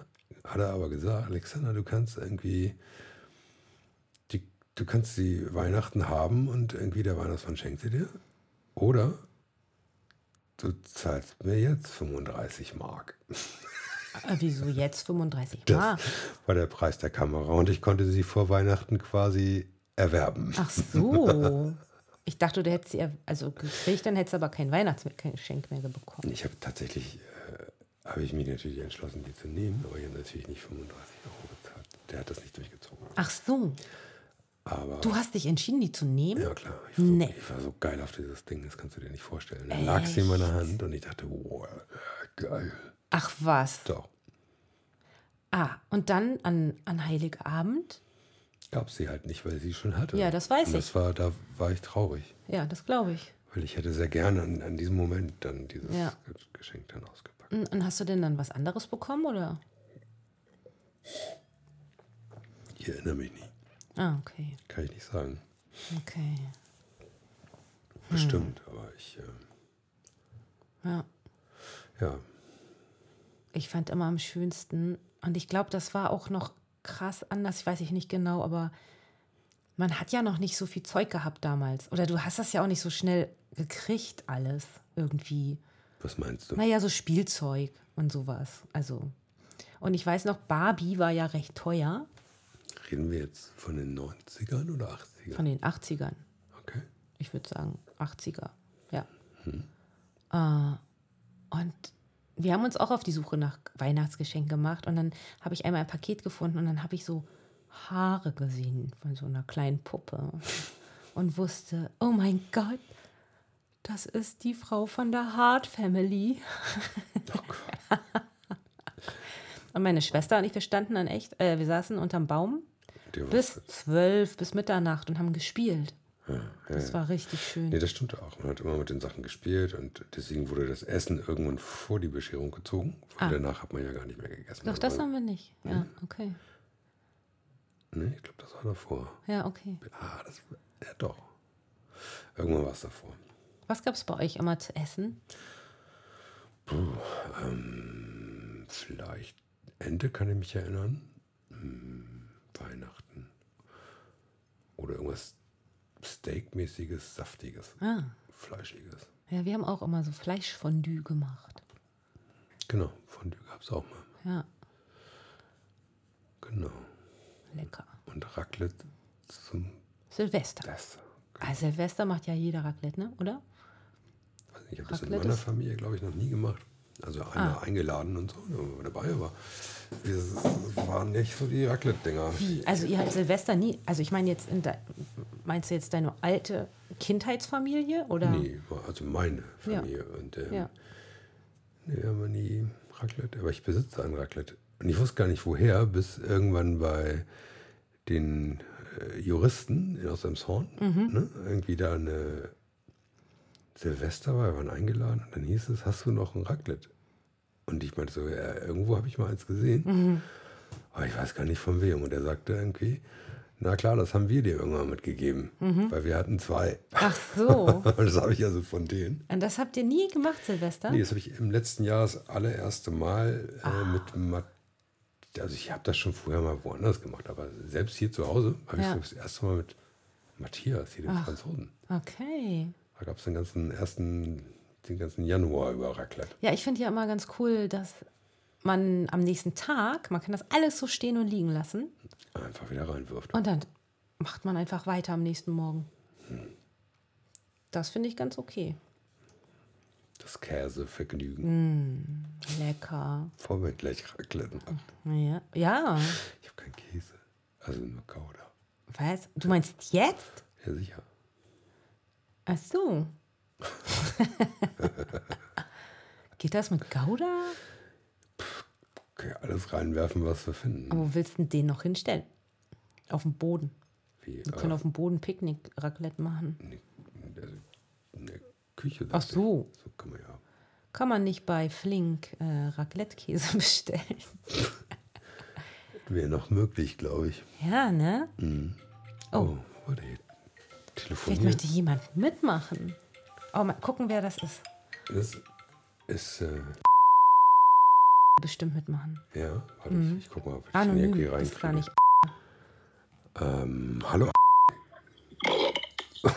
hat er aber gesagt, Alexander, du kannst irgendwie, du kannst die Weihnachten haben und irgendwie der Weihnachtsmann schenkt sie dir. Oder du zahlst mir jetzt 35 Mark. Äh, wieso jetzt 35 Das Mark? war der Preis der Kamera und ich konnte sie vor Weihnachten quasi erwerben. Ach so. Ich dachte, du hättest sie also gekriegt, dann hättest du aber kein Weihnachtsgeschenk mehr bekommen. Ich habe tatsächlich, äh, habe ich mich natürlich entschlossen, die zu nehmen, aber ich habe natürlich nicht 35 Euro bezahlt. Der hat das nicht durchgezogen. Ach so. Aber Du hast dich entschieden, die zu nehmen? ja klar, ich war, so, Nee. ich war so geil auf dieses Ding, das kannst du dir nicht vorstellen. Dann lag sie in meiner Hand und ich dachte, wow, geil. Ach was. Doch, Ah, und dann an, an Heiligabend? gab sie halt nicht, weil sie schon hatte. Ja, das weiß und das war, da war ich traurig, Ja, das glaube ich. weil ich hätte sehr gerne an, an diesem Moment dann dieses Ja. Ge- Geschenk dann ausgepackt. Und, und hast du denn dann was anderes bekommen, oder? Ich erinnere mich nicht, Ah, okay. kann ich nicht sagen. Okay. Bestimmt, aber ich, äh, Ja. ja, Ich fand immer am schönsten, und ich glaube, das war auch noch krass anders, ich weiß ich nicht genau, aber man hat ja noch nicht so viel Zeug gehabt damals. Oder du hast das ja auch nicht so schnell gekriegt, alles irgendwie. was meinst du? Naja, so Spielzeug und sowas. Also. Und ich weiß noch, Barbie war ja recht teuer Reden wir jetzt von den 90ern oder 80ern? von den 80ern. Okay. Ich würde sagen 80er. Ja. Äh, und wir haben uns auch auf die Suche nach Weihnachtsgeschenken gemacht. Und dann habe ich einmal ein Paket gefunden und dann habe ich so Haare gesehen von so einer kleinen Puppe. Und wusste, oh mein Gott, das ist die Frau von der Hart Family. und meine Schwester und ich, wir standen dann echt, äh, wir saßen unterm Baum Die war- bis zwölf, bis Mitternacht und haben gespielt. ja, Das ja. war richtig schön. Nee, das stimmte auch. Man hat immer mit den Sachen gespielt und deswegen wurde das Essen irgendwann vor die Bescherung gezogen. Und danach hat man ja gar nicht mehr gegessen. Ah. Doch, das Also, haben wir nicht. Ja, okay. Nee, ich glaube, das war davor. Ja, okay. Ah, das ja doch. Irgendwann war es davor. Was gab es bei euch immer zu essen? Vielleicht Ente kann ich mich erinnern. Hm, Weihnachten. Oder irgendwas Steakmäßiges, Saftiges, Ah, Fleischiges. ja, wir haben auch immer so Fleischfondue gemacht. Genau, Fondue gab es auch mal. Ja, Genau. lecker. Und Raclette zum Silvester. Dessert. Ah, Silvester macht ja jeder Raclette, ne? Oder? Ich habe das in meiner Ah. Familie, glaube ich, noch nie gemacht. Also einmal eingeladen und so, dabei, aber wir waren nicht so die Raclette-Dinger. Wie? Also ihr habt Silvester nie, also ich meine jetzt, meinst du jetzt deine alte Kindheitsfamilie? Oder? Nee, also meine Ja. Familie. Und ähm, Ja. nee, haben wir nie Raclette, aber ich besitze ein Raclette. Und ich wusste gar nicht woher, bis irgendwann bei den äh, Juristen aus Emshorn, Mhm. ne, irgendwie da eine Silvester war, wir waren eingeladen und dann hieß es, hast du noch ein Raclette? Und ich meinte so, ja, irgendwo habe ich mal eins gesehen, Mhm. aber ich weiß gar nicht von wem. Und er sagte irgendwie, na klar, das haben wir dir irgendwann mitgegeben, weil wir hatten zwei. Ach so. Das habe ich also von denen. Und das habt ihr nie gemacht, Silvester? Nee, das habe ich im letzten Jahr das allererste Mal äh, Ah. mit Mat Also ich habe das schon vorher mal woanders gemacht, aber selbst hier zu Hause habe Ja. ich das erste Mal mit Matthias, hier dem Franzosen. Okay. Da gab es den ganzen ersten, den ganzen Januar über Raclette. Ja, ich finde ja immer ganz cool, dass man am nächsten Tag, man kann das alles so stehen und liegen lassen Einfach wieder reinwirft. und dann macht man einfach weiter am nächsten Morgen. Das finde ich ganz okay. Das Käsevergnügen. Mm. Lecker. Bevor wir gleich Raclette machen. Ja. ja. Ich habe keinen Käse. Also nur Gouda. Was? Du meinst jetzt? Ja, sicher. Ach so. Geht das mit Gouda? Okay, alles reinwerfen, was wir finden. Aber wo willst du den noch hinstellen? Auf dem Boden. Wie, Wir können auf dem Boden Picknick-Raclette machen. in der Küche. Ach ich. so. So kann man ja. Kann man nicht bei Flink äh, Raclette-Käse bestellen. Wäre noch möglich, glaube ich. Ja, ne? Oh, warte, hier Vielleicht möchte jemand mitmachen. Oh, mal gucken, wer das ist. Das ist, äh, Bestimmt mitmachen. ja, warte, ich, ich guck mal, ob ich den Mhm. Anonym irgendwie ist gar nicht. Ähm, hallo.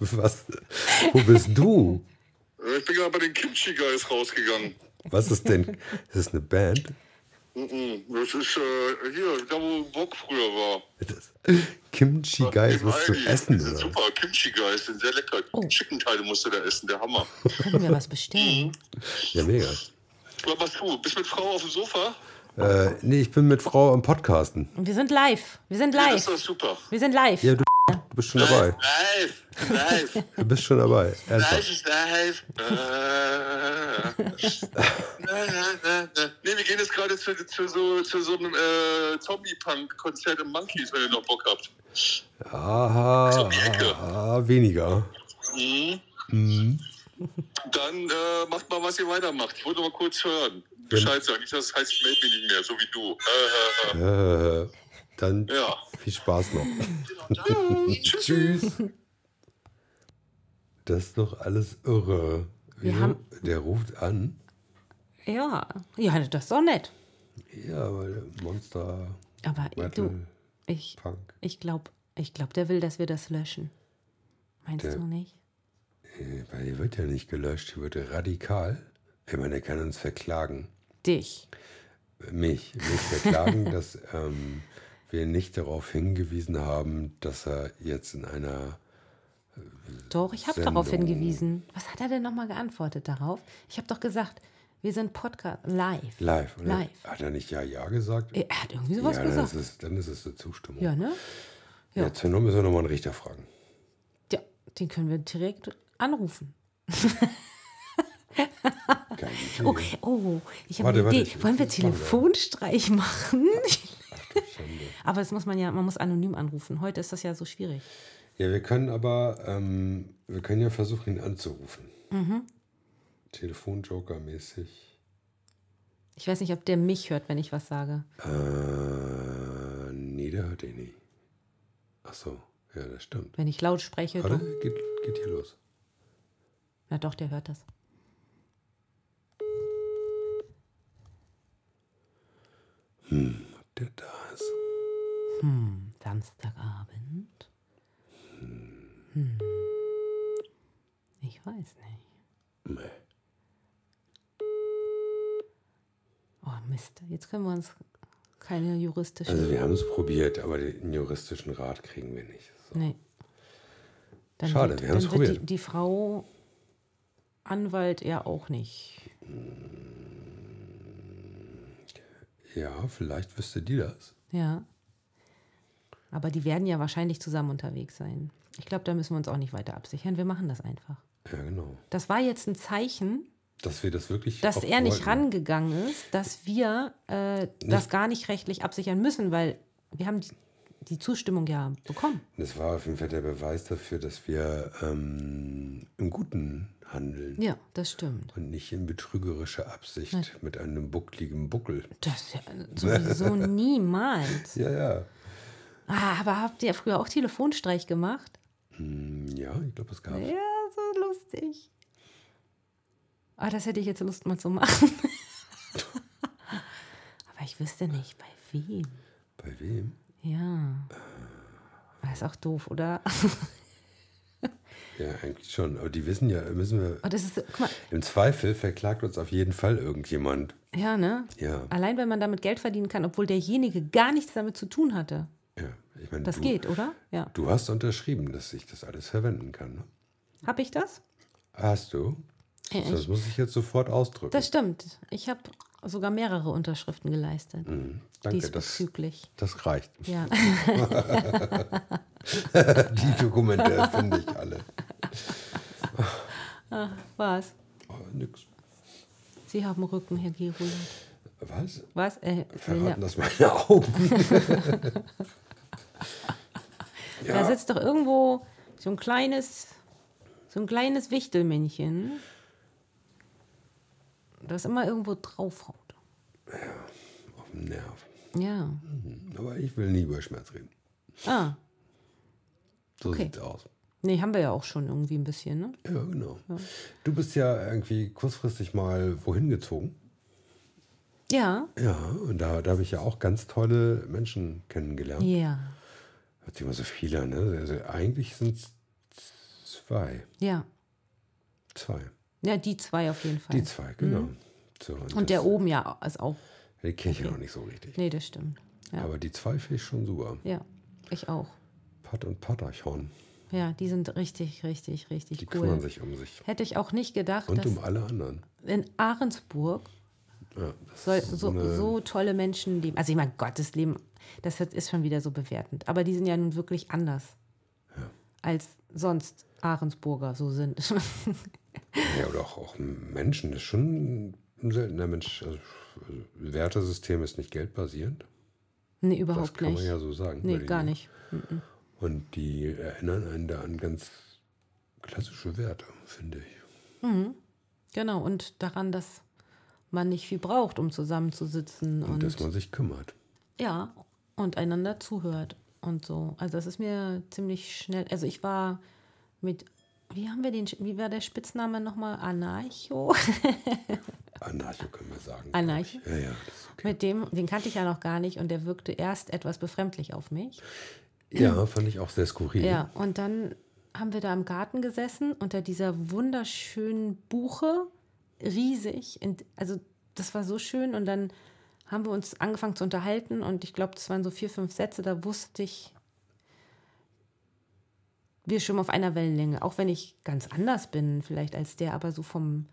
Was? Wo bist du? Ich bin gerade bei den Kimchi Guys rausgegangen. Was ist denn? Ist das eine Band? Mhm. Das ist äh, hier, da wo Bock früher war. Kimchi Guys, Im was Aldi. Essen, oder? super, Kimchi Guys sind sehr lecker. Oh. Chickenteile musst du da essen, der Hammer. Können wir was bestellen? Ja, mega. Was machst du? Bist mit Frau auf dem Sofa? Äh, nee, ich bin mit Frau am Podcasten. Und wir sind live. Wir sind Ja, das ist live. doch super. Wir sind live. Ja, du, bist schon dabei. Live, live, Du bist schon dabei. Ernsthaft. ist live. Äh. Nee, wir gehen jetzt gerade zu, zu, so, zu so einem äh, Zombie-Punk-Konzert im Monkeys, wenn ihr noch Bock habt. Aha, um die Ecke. ah, weniger. Dann äh, macht mal, was ihr weitermacht. Ich wollte mal kurz hören. Bescheid sagen. Nicht, dass es heißt, ich melde mich nicht mehr, so wie du. Äh, äh. Äh, dann Ja. Viel Spaß noch. Tschüss. Das ist doch alles irre. Wir haben- Der ruft an. Ja. Ja, das ist doch nett. Ja, aber der Monster, Aber Metal, du, ich, Punk. ich glaube, ich glaub, der will, dass wir das löschen. Meinst Der- du nicht? Äh, Weil die wird ja nicht gelöscht, die wird radikal. Ich meine, er kann uns verklagen. Dich. Mich, mich verklagen, dass ähm, wir nicht darauf hingewiesen haben, dass er jetzt in einer Doch, ich habe darauf hingewiesen. Was hat er denn nochmal geantwortet darauf? Ich habe doch gesagt, wir sind Podcast live. Live, oder? Live. Hat er nicht Ja, Ja gesagt? Er hat irgendwie sowas ja, dann gesagt. ist, es, dann ist es eine Zustimmung. Ja, ne? Ja. Jetzt müssen wir nochmal einen Richter fragen. Ja, den können wir direkt anrufen. Keine Idee. Oh, oh ich habe Warte, eine warte, Idee. ich- Wollen wir. Telefonstreich machen? Schande. Aber das muss man ja, man muss anonym anrufen. Heute ist das ja so schwierig. Ja, wir können aber, ähm, wir können ja versuchen, ihn anzurufen. Mhm. Telefonjoker-mäßig. Ich weiß nicht, ob der mich hört, wenn ich was sage. Äh, nee, der hört ihn nicht. Ach so, ja, das stimmt. Wenn ich laut spreche, Warte, geht, geht hier los. Na doch, der hört das. Ob der da ist. Hm, Samstagabend. Hm. Ich weiß nicht. Nee. Oh Mist, jetzt können wir uns keine juristischen. Also wir haben es probiert, aber den juristischen Rat kriegen wir nicht. So. nee. Dann Schade, wird, wir haben's dann wird die, probiert. die Frau Anwalt ja auch nicht. Ja, vielleicht wüsste die das. Ja. Aber die werden ja wahrscheinlich zusammen unterwegs sein. Ich glaube, da müssen wir uns auch nicht weiter absichern. Wir machen das einfach. Ja, genau. Das war jetzt ein Zeichen, Dass wir das wirklich. dass er nicht wollten. rangegangen ist, dass wir äh, das gar nicht rechtlich absichern müssen, weil wir haben die, Zustimmung ja bekommen. Das war auf jeden Fall der Beweis dafür, dass wir ähm, im Guten handeln Ja, das stimmt. und nicht in betrügerischer Absicht mit einem buckligen Buckel. Das ja sowieso niemals. Ja, ja. Ah, aber habt ihr früher auch Telefonstreich gemacht? Hm, Ja, ich glaube, es gab. Ja, so lustig. Ah, das hätte ich jetzt Lust mal zu machen. aber ich wüsste nicht, bei wem. Bei wem? Ja. Das ist auch doof, oder? Ja, eigentlich schon. Aber die wissen ja, müssen wir. Oh, das ist, mal, Im Zweifel verklagt uns auf jeden Fall irgendjemand. ja, ne? Ja, Allein wenn man damit Geld verdienen kann, obwohl derjenige gar nichts damit zu tun hatte. ja. Ich meine, Das du, geht, oder? Ja. Du hast unterschrieben, dass ich das alles verwenden kann. Ne? Hab ich das? Hast du? Ja, Das muss ich jetzt sofort ausdrücken. Das stimmt. Ich habe sogar mehrere Unterschriften geleistet. Mhm, Danke, das, diesbezüglich. das reicht. Ja. Die Dokumente finde ich alle. Was? Oh, nix. Sie haben Rücken, Herr Gerold. Was? Was? Äh, Verraten ja. das meine Augen? Da sitzt doch irgendwo so ein kleines, so ein kleines Wichtelmännchen, das immer irgendwo draufhaut. Auf den Nerv. Ja. Aber ich will nie über Schmerz reden. Ah, So Okay. sieht's aus. nee, haben wir ja auch schon irgendwie ein bisschen, ne? Ja, genau. Du bist ja irgendwie kurzfristig mal wohin gezogen. Ja. Ja, und da, da habe ich ja auch ganz tolle Menschen kennengelernt. Ja. Hört sich immer so viele an, ne? Also eigentlich sind es Zwei. Ja. Zwei. Ja, die zwei auf jeden Fall. Die zwei, genau. So, Und das- der oben ja ist auch. Die kenne ich ja noch nicht so richtig. Nee, das stimmt. Ja, Aber die zwei finde ich schon super. ja ich auch. Pat und Patachorn. Ja, die sind richtig, richtig, richtig Die cool. kümmern sich um sich. Hätte ich auch nicht gedacht, Und um alle anderen. in Ahrensburg Ja, so, eine- so tolle Menschen leben. Also ich meine, Gottes Leben, das ist schon wieder so bewertend. Aber die sind ja nun wirklich anders, als sonst Ahrensburger so sind. Ja, oder auch, auch Menschen. Das ist schon ein seltener Mensch. Also, also Wertesystem ist nicht geldbasierend. nee, Das überhaupt kann man nicht. ja so sagen. nee, gar nicht. Und die erinnern einen da an ganz klassische Werte, finde ich. Genau, und daran, dass man nicht viel braucht, um zusammenzusitzen. Und, Und, dass man sich kümmert. ja, und einander zuhört und so. Also das ist mir ziemlich schnell. Also ich war mit, wie haben wir den, wie war der Spitzname nochmal? Anarcho? Anarcho können wir sagen. Anarcho? Ja, ja, das ist okay. Mit dem, den kannte ich ja noch gar nicht und der wirkte erst etwas befremdlich auf mich. Ja, fand ich auch sehr skurril. Ja, und dann haben wir da im Garten gesessen unter dieser wunderschönen Buche, riesig. Also das war so schön und dann haben wir uns angefangen zu unterhalten und ich glaube, das waren so vier, fünf Sätze, da wusste ich, wir schwimmen auf einer Wellenlänge, auch wenn ich ganz anders bin vielleicht als der, aber so vom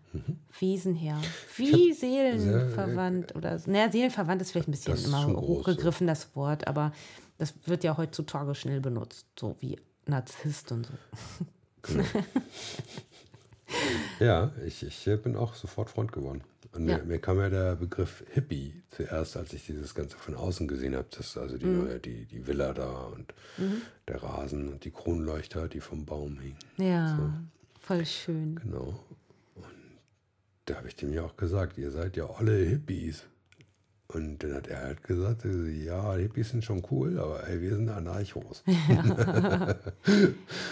Wesen her. Wie seelenverwandt oder so. Naja, seelenverwandt ist vielleicht ein bisschen immer schon groß, hochgegriffen, das Wort, aber das wird ja heutzutage schnell benutzt, so wie Narzisst und so. Ja, ich, ich äh, bin auch sofort Freund geworden. Und Ja. mir, mir kam ja der Begriff Hippie zuerst, als ich dieses Ganze von außen gesehen habe. Das also die, Mhm. neue, die, die Villa da und der Rasen und die Kronleuchter, die vom Baum hingen. Ja, voll schön. Genau. Und da habe ich dem ja auch gesagt, ihr seid ja alle Hippies. Und dann hat er halt gesagt, ja, Hippies sind schon cool, aber ey, wir sind Anarchos.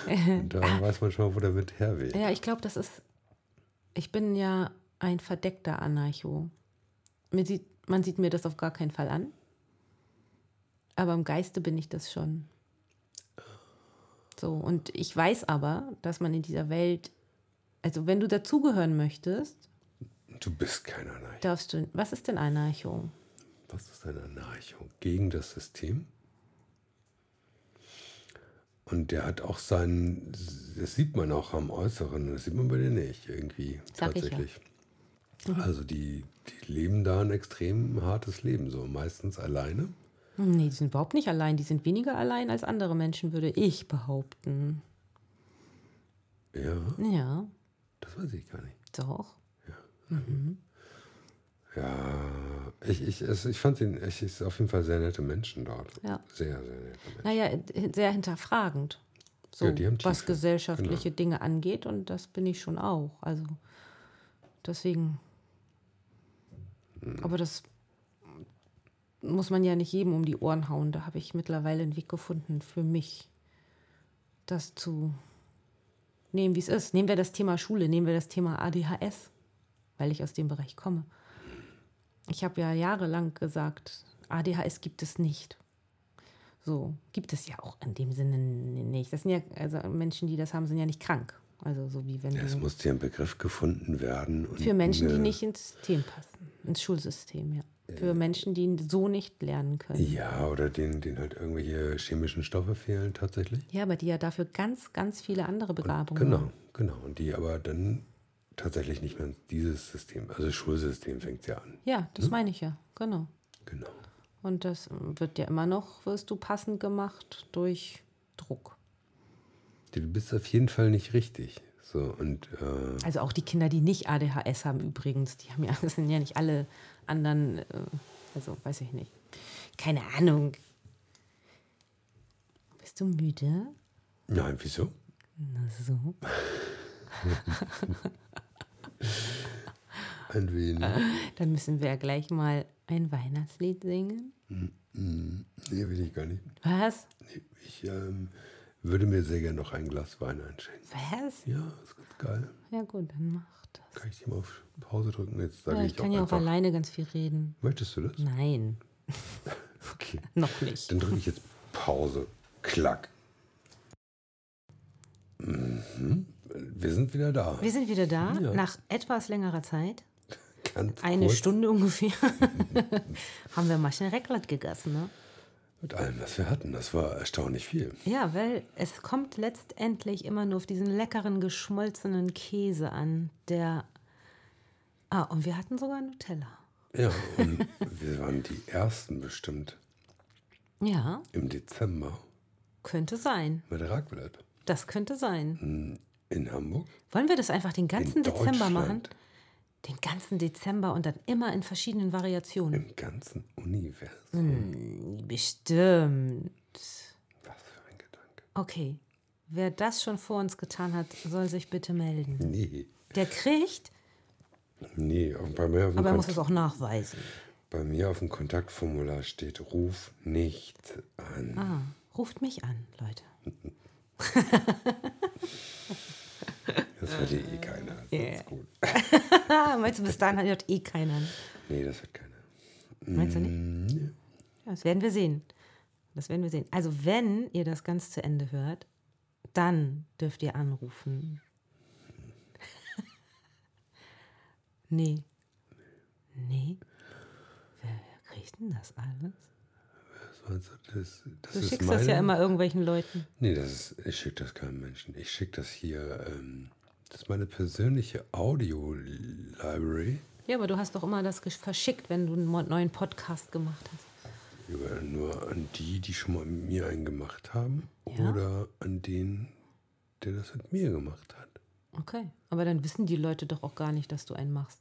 und da weiß man schon, wo der Wind herweht. Ja, ich glaube, das ist. Ich bin ja ein verdeckter Anarcho. Mir sieht, man sieht mir das auf gar keinen Fall an. Aber im Geiste bin ich das schon. So, und ich weiß aber, dass man in dieser Welt, also wenn du dazugehören möchtest, Du bist kein Anarcho. darfst du. Was ist denn Anarcho? Was ist eine Anarcho? Gegen das System? Und der hat auch seinen, das sieht man auch am Äußeren, das sieht man bei dir nicht irgendwie Sag ich ja. Also die, die leben da ein extrem hartes Leben, so meistens alleine. Nee, die sind überhaupt nicht allein. Die sind weniger allein als andere Menschen, würde ich behaupten. Ja, Ja, das weiß ich gar nicht. doch. Ja, ich, ich, es, ich fand ihn, es ist auf jeden Fall sehr nette Menschen dort. Ja. Sehr, sehr nette Menschen. Naja, sehr hinterfragend. So, Ja, die haben was gesellschaftliche Dinge angeht. Und das bin ich schon auch. Also deswegen. Aber das muss man ja nicht jedem um die Ohren hauen. Da habe ich mittlerweile einen Weg gefunden für mich, das zu nehmen, wie es ist. Nehmen wir das Thema Schule, nehmen wir das Thema ADHS, weil ich aus dem Bereich komme. Ich habe ja jahrelang gesagt, ADHS gibt es nicht. So, gibt es ja auch in dem Sinne nicht. Das sind ja, also Menschen, die das haben, sind ja nicht krank. Also so wie wenn es muss ja ein Begriff gefunden werden. Für Menschen, die nicht ins System passen, ins Schulsystem, ja. Für Menschen, die so nicht lernen können. Ja, oder denen, denen halt irgendwelche chemischen Stoffe fehlen tatsächlich. Ja, aber die ja dafür ganz, ganz viele andere Begabungen Genau, haben. genau. Und die aber dann tatsächlich nicht mehr in dieses System, also Schulsystem fängt ja an. Ja, das meine ich ja, genau. Genau. Und das wird ja immer noch, wirst du passend gemacht durch Druck. Du bist auf jeden Fall nicht richtig. So, und äh, Also auch die Kinder, die nicht ADHS haben übrigens, die haben ja, das sind ja nicht alle anderen, äh, also weiß ich nicht. Keine Ahnung. Bist du müde? nein, wieso? Na so. Ein wenig. Dann müssen wir ja gleich mal ein Weihnachtslied singen. Nee, will ich gar nicht. Was? Nee, ich ähm, würde mir sehr gerne noch ein Glas Wein einschenken. Was? Ja, ist ganz geil. Ja gut, dann mach das. Kann ich dir mal auf Pause drücken? Jetzt sage Ja, ich, ich kann ja auch alleine ganz viel reden. Möchtest du das? Nein, Okay. noch nicht. Dann drücke ich jetzt Pause. Klack. Mm. Wir sind wieder da. Wir sind wieder da, Ja. nach etwas längerer Zeit. Ganz Eine kurz Stunde ungefähr. haben wir mal schnell Raclette gegessen, ne? Mit allem, was wir hatten. Das war erstaunlich viel. Ja, weil es kommt letztendlich immer nur auf diesen leckeren geschmolzenen Käse an, der. Ah, und wir hatten sogar Nutella. Ja, und wir waren die Ersten bestimmt Ja, im Dezember könnte sein. mit Raclette. Das könnte sein. In Hamburg. Wollen wir das einfach den ganzen Dezember Deutschland. machen? Den ganzen Dezember und dann immer in verschiedenen Variationen. Im ganzen Universum. Hm. Bestimmt. Was für ein Gedanke. Okay. Wer das schon vor uns getan hat, soll sich bitte melden. Nee. Der kriegt, Nee, und bei mir, aber er muss es auch nachweisen. bei mir auf dem Kontaktformular steht, ruf nicht an. Ah, ruft mich an, Leute. Das wird eh keiner. Das Yeah. ist gut. Meinst du, bis dahin hört eh keiner? Nee, das wird keiner. Meinst du nicht? Ja, das werden wir sehen. Das werden wir sehen. Also, wenn ihr das ganz zu Ende hört, dann dürft ihr anrufen. nee. Nee. Wer, kriegt denn das alles? Das, das Du schickst meine, das ja immer irgendwelchen Leuten. Nee, das ist, ich schicke das keinem Menschen. Ich schicke das hier, ähm, das ist meine persönliche Audio-Library. Ja, aber du hast doch immer das verschickt, wenn du einen neuen Podcast gemacht hast. Über nur an die, die schon mal mit mir einen gemacht haben. Ja. Oder an den, der das mit mir gemacht hat. Okay. Aber dann wissen die Leute doch auch gar nicht, dass du einen machst.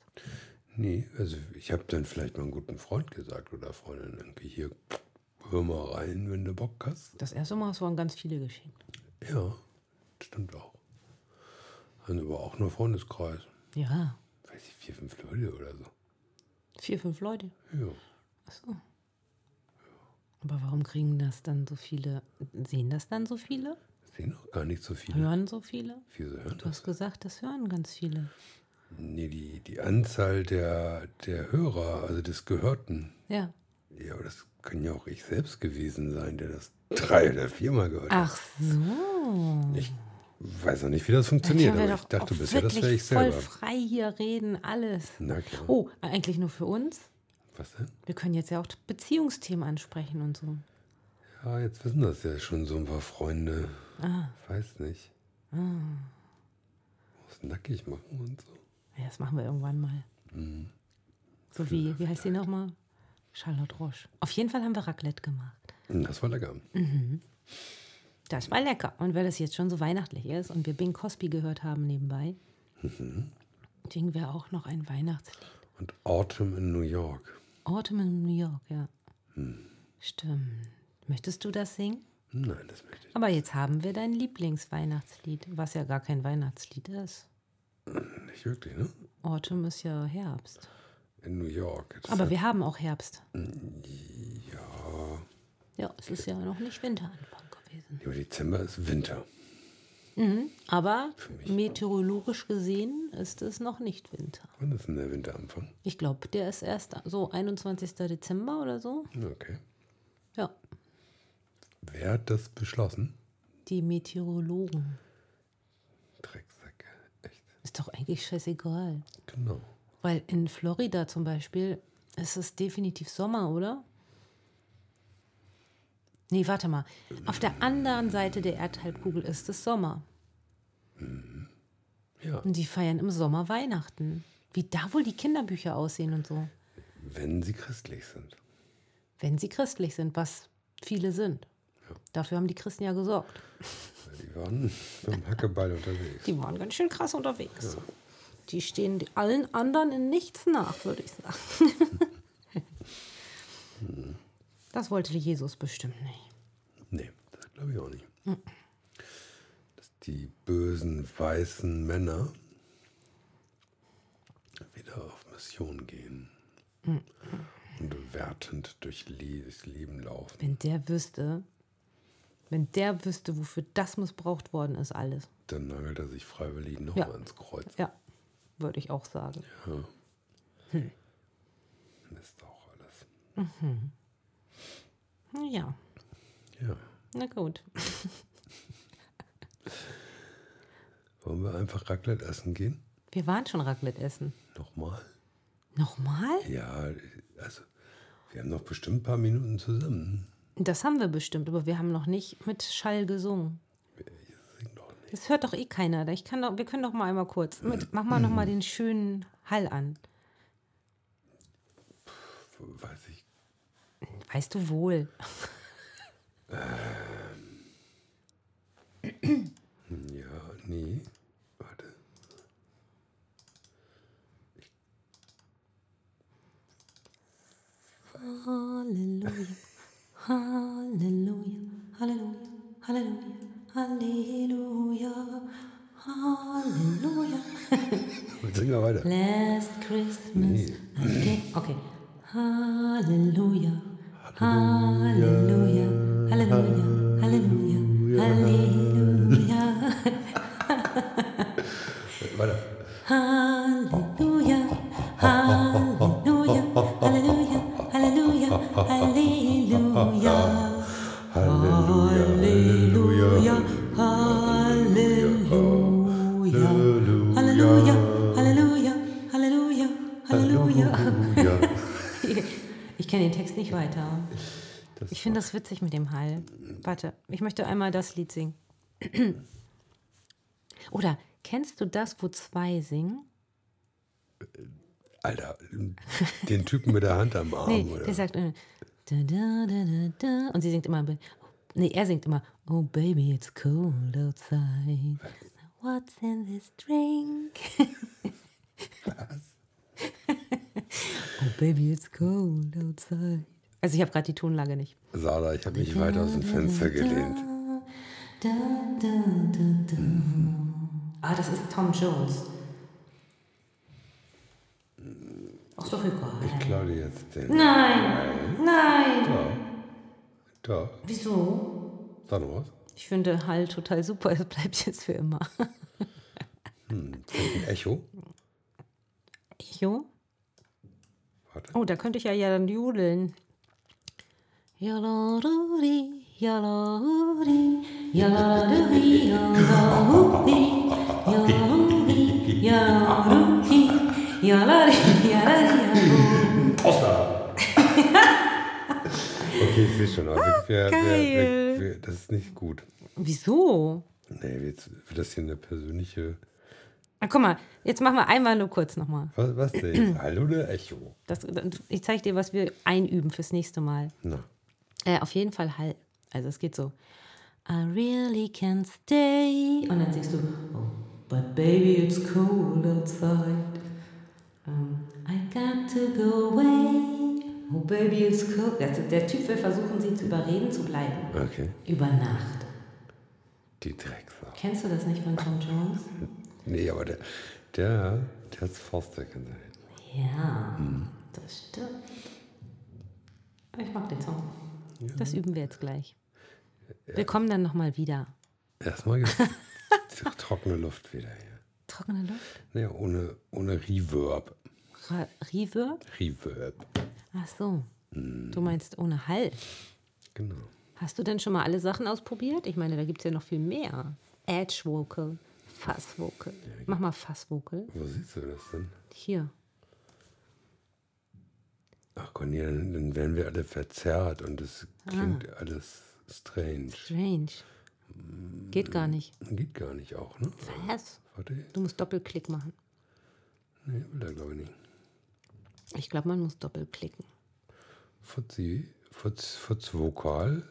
Nee, also ich habe dann vielleicht mal einen guten Freund gesagt oder Freundin, irgendwie hier, hör mal rein, wenn du Bock hast. Das erste Mal hast du an ganz viele geschickt. Ja, stimmt auch. Dann aber auch nur Freundeskreis. Ja. Weiß ich, vier, fünf Leute oder so. Vier, fünf Leute. Ja. Achso. Aber warum kriegen das dann so viele? Sehen das dann so viele? Sehen auch gar nicht so viele. Hören so viele? Wieso hören Du das? hast gesagt, das hören ganz viele. Nee, die, die Anzahl der, der Hörer, also des Gehörten, Ja. ja, aber das kann ja auch ich selbst gewesen sein, der das drei oder viermal gehört hat. Ach so. Ich weiß auch nicht, wie das funktioniert, wir aber ich dachte bisher, das wäre ich selber. voll frei hier reden, alles. Na klar. Oh, eigentlich nur für uns? Was denn? Wir können jetzt ja auch Beziehungsthemen ansprechen und so. Ja, jetzt wissen das ja schon so ein paar Freunde. Ah. Weiß nicht. Was nackig machen und so. Ja, das machen wir irgendwann mal. Mhm. So wie, wie heißt die nochmal? Charlotte Roche. Auf jeden Fall haben wir Raclette gemacht. Hm, Das war lecker. Das war lecker. Und weil das jetzt schon so weihnachtlich ist und wir Bing Cosby gehört haben nebenbei, Mhm. singen wir auch noch ein Weihnachtslied. Und Autumn in New York. Autumn in New York, ja. Hm. Stimmt. Möchtest du das singen? Nein, das möchte ich Aber jetzt haben wir dein Lieblingsweihnachtslied, was ja gar kein Weihnachtslied ist. nicht wirklich, ne? Autumn ist ja Herbst. In New York. Jetzt Aber wir haben auch Herbst. ja, Ja, es ist ja noch nicht Winteranfang gewesen. aber Dezember ist Winter. Aber mich. meteorologisch gesehen ist es noch nicht Winter. Wann ist denn der Winteranfang? Ich glaube, der ist erst so 21. Dezember oder so. Okay. Ja, Wer hat das beschlossen? die Meteorologen. Drecksäcke. Echt. Ist doch eigentlich scheißegal. Genau. Weil in Florida zum Beispiel ist es definitiv Sommer, oder? Nee, warte mal. Auf der anderen Seite der Erdhalbkugel ist es Sommer. Ja, Und die feiern im Sommer Weihnachten. Wie da wohl die Kinderbücher aussehen und so. wenn sie christlich sind. Wenn sie christlich sind, was viele sind. Dafür haben die Christen ja gesorgt. Die waren beim Hackebeil unterwegs. Die waren ganz schön krass unterwegs. Die stehen allen anderen in nichts nach, würde ich sagen. Das wollte Jesus bestimmt nicht. Nee, das glaube ich auch nicht. Dass die bösen weißen Männer wieder auf Mission gehen und wertend durch das Leben laufen. Wenn der wüsste, wenn der wüsste, wofür das missbraucht worden ist, alles. Dann nagelt er sich freiwillig nochmal Ja. ins Kreuz. Ja, würde ich auch sagen. Mist auch alles. Ja, Ja. na gut. Wollen wir einfach Raclette essen gehen? Wir waren schon Raclette essen. Nochmal? Nochmal? Ja, also wir haben noch bestimmt ein paar Minuten zusammen. Das haben wir bestimmt, aber wir haben noch nicht mit Schall gesungen. Das hört doch eh keiner. Ich kann doch, wir können doch mal einmal kurz. Mit, mach mal noch mal den schönen Hall an. Weiß. Weißt du wohl. Ja, nee. Ich finde das witzig mit dem Hall. Warte, ich möchte einmal das Lied singen. Oder kennst du das, wo zwei singen? Alter, den Typen mit der Hand am Arm, Nee, oder? der sagt äh, da, da, da, da, da. und sie singt immer, nee, er singt immer, oh baby, it's cold outside. What's in this drink? oh baby, it's cold outside. Also ich habe gerade die Tonlage nicht. Sarah, ich habe mich weiter aus dem Fenster gelehnt. Da, da, da, da. Ah, das ist Tom Jones. Ach, doch egal. Ich klaue dir jetzt den. Nein, nein. Doch. Wieso? Sag noch was. Ich finde Hall total super. Es bleibt jetzt für immer. Ein Echo. Echo? Warte. Oh, da könnte ich ja, ja dann jodeln. Jalaruri, jalaruri, jalaruri, jalaruri, jalaruri, jalaruri, jalaruri, jalaruri. Poster! okay, ich sehe schon. Aber wir, wir, wir, das ist nicht gut. Wieso? Nee, jetzt wird das hier eine persönliche. Ah, guck mal, jetzt machen wir einmal nur kurz nochmal. Was, was denn? Hallo oder Echo? Das, ich zeige dir, was wir einüben fürs nächste Mal. Na. Äh, auf jeden Fall Hall. Also es geht so. I really can't stay. Und dann singst du, oh, but baby, it's cold outside. Um, I got to go away. Oh, baby, it's cold. Der, der Typ will versuchen, sie zu überreden, zu bleiben. Okay. Über Nacht. Die Drecksau. Kennst du das nicht von Tom Jones? Nee, aber der, der, der hat Faustwerk in sein. Ja, das stimmt. Ich mag den Song. Das üben wir jetzt gleich. Wir kommen dann nochmal wieder. Erstmal trockene Luft wieder hier. Trockene Luft? Naja, ohne, ohne Reverb. Reverb? Reverb. Ach so. Du meinst ohne Hall. Genau. Hast du denn schon mal alle Sachen ausprobiert? Ich meine, da gibt es ja noch viel mehr. Edge Vocal, Fuzz Vocal. Mach mal Fuzz Vocal. Wo siehst du das denn? Hier. Ach Conny, dann, dann werden wir alle verzerrt und es klingt alles strange. Strange. Geht gar nicht. Geht gar nicht auch, ne? Was? Warte, Du musst Doppelklick machen. nee, will er glaube ich nicht. Ich glaube, man muss doppelklicken. Fuzzi, Futz, Futz Vokal?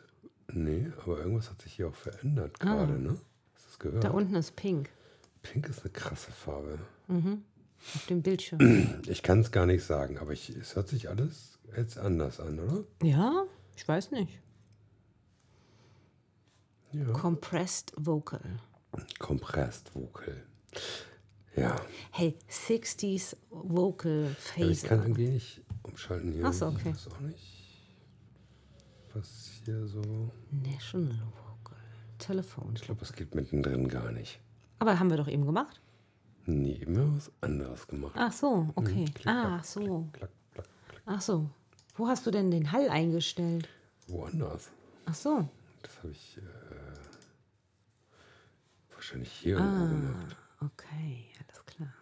Nee, aber irgendwas hat sich hier auch verändert gerade, ne? Hast du das gehört? Da unten ist pink Pink ist eine krasse Farbe. Auf dem Bildschirm. Ich kann es gar nicht sagen, aber ich, es hört sich alles jetzt anders an, oder? ja? Ich weiß nicht. Ja. Compressed Vocal. Compressed Vocal. Ja, Hey, 60s Vocal aber ich kann Phaser. irgendwie nicht umschalten hier. Ach so, okay. Ich weiß auch nicht, was hier so... National Vocal. Telefon. Ich glaube, es geht mittendrin gar nicht. Aber haben wir doch eben gemacht. Nee, immer was anderes gemacht. Ach so, okay. Klick, Ah, klack, so. Klack, klack. Ach so. Wo hast du denn den Hall eingestellt? Woanders. Ach so. Das habe ich äh, wahrscheinlich hier Ah. gemacht. Okay, alles klar.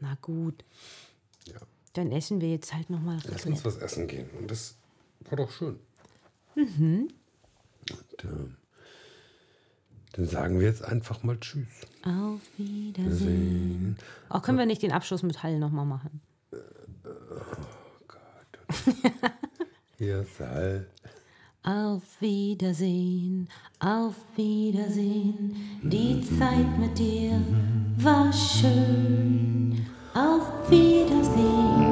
Na gut, Ja. dann essen wir jetzt halt nochmal Lass uns was essen gehen. Und das war doch schön. Und ähm, dann sagen wir jetzt einfach mal Tschüss. Auf Wiedersehen. Oh, können wir nicht den Abschluss mit Hall nochmal machen? Hier Sal. Auf Wiedersehen, auf Wiedersehen. Die Zeit mit dir war schön. Auf Wiedersehen.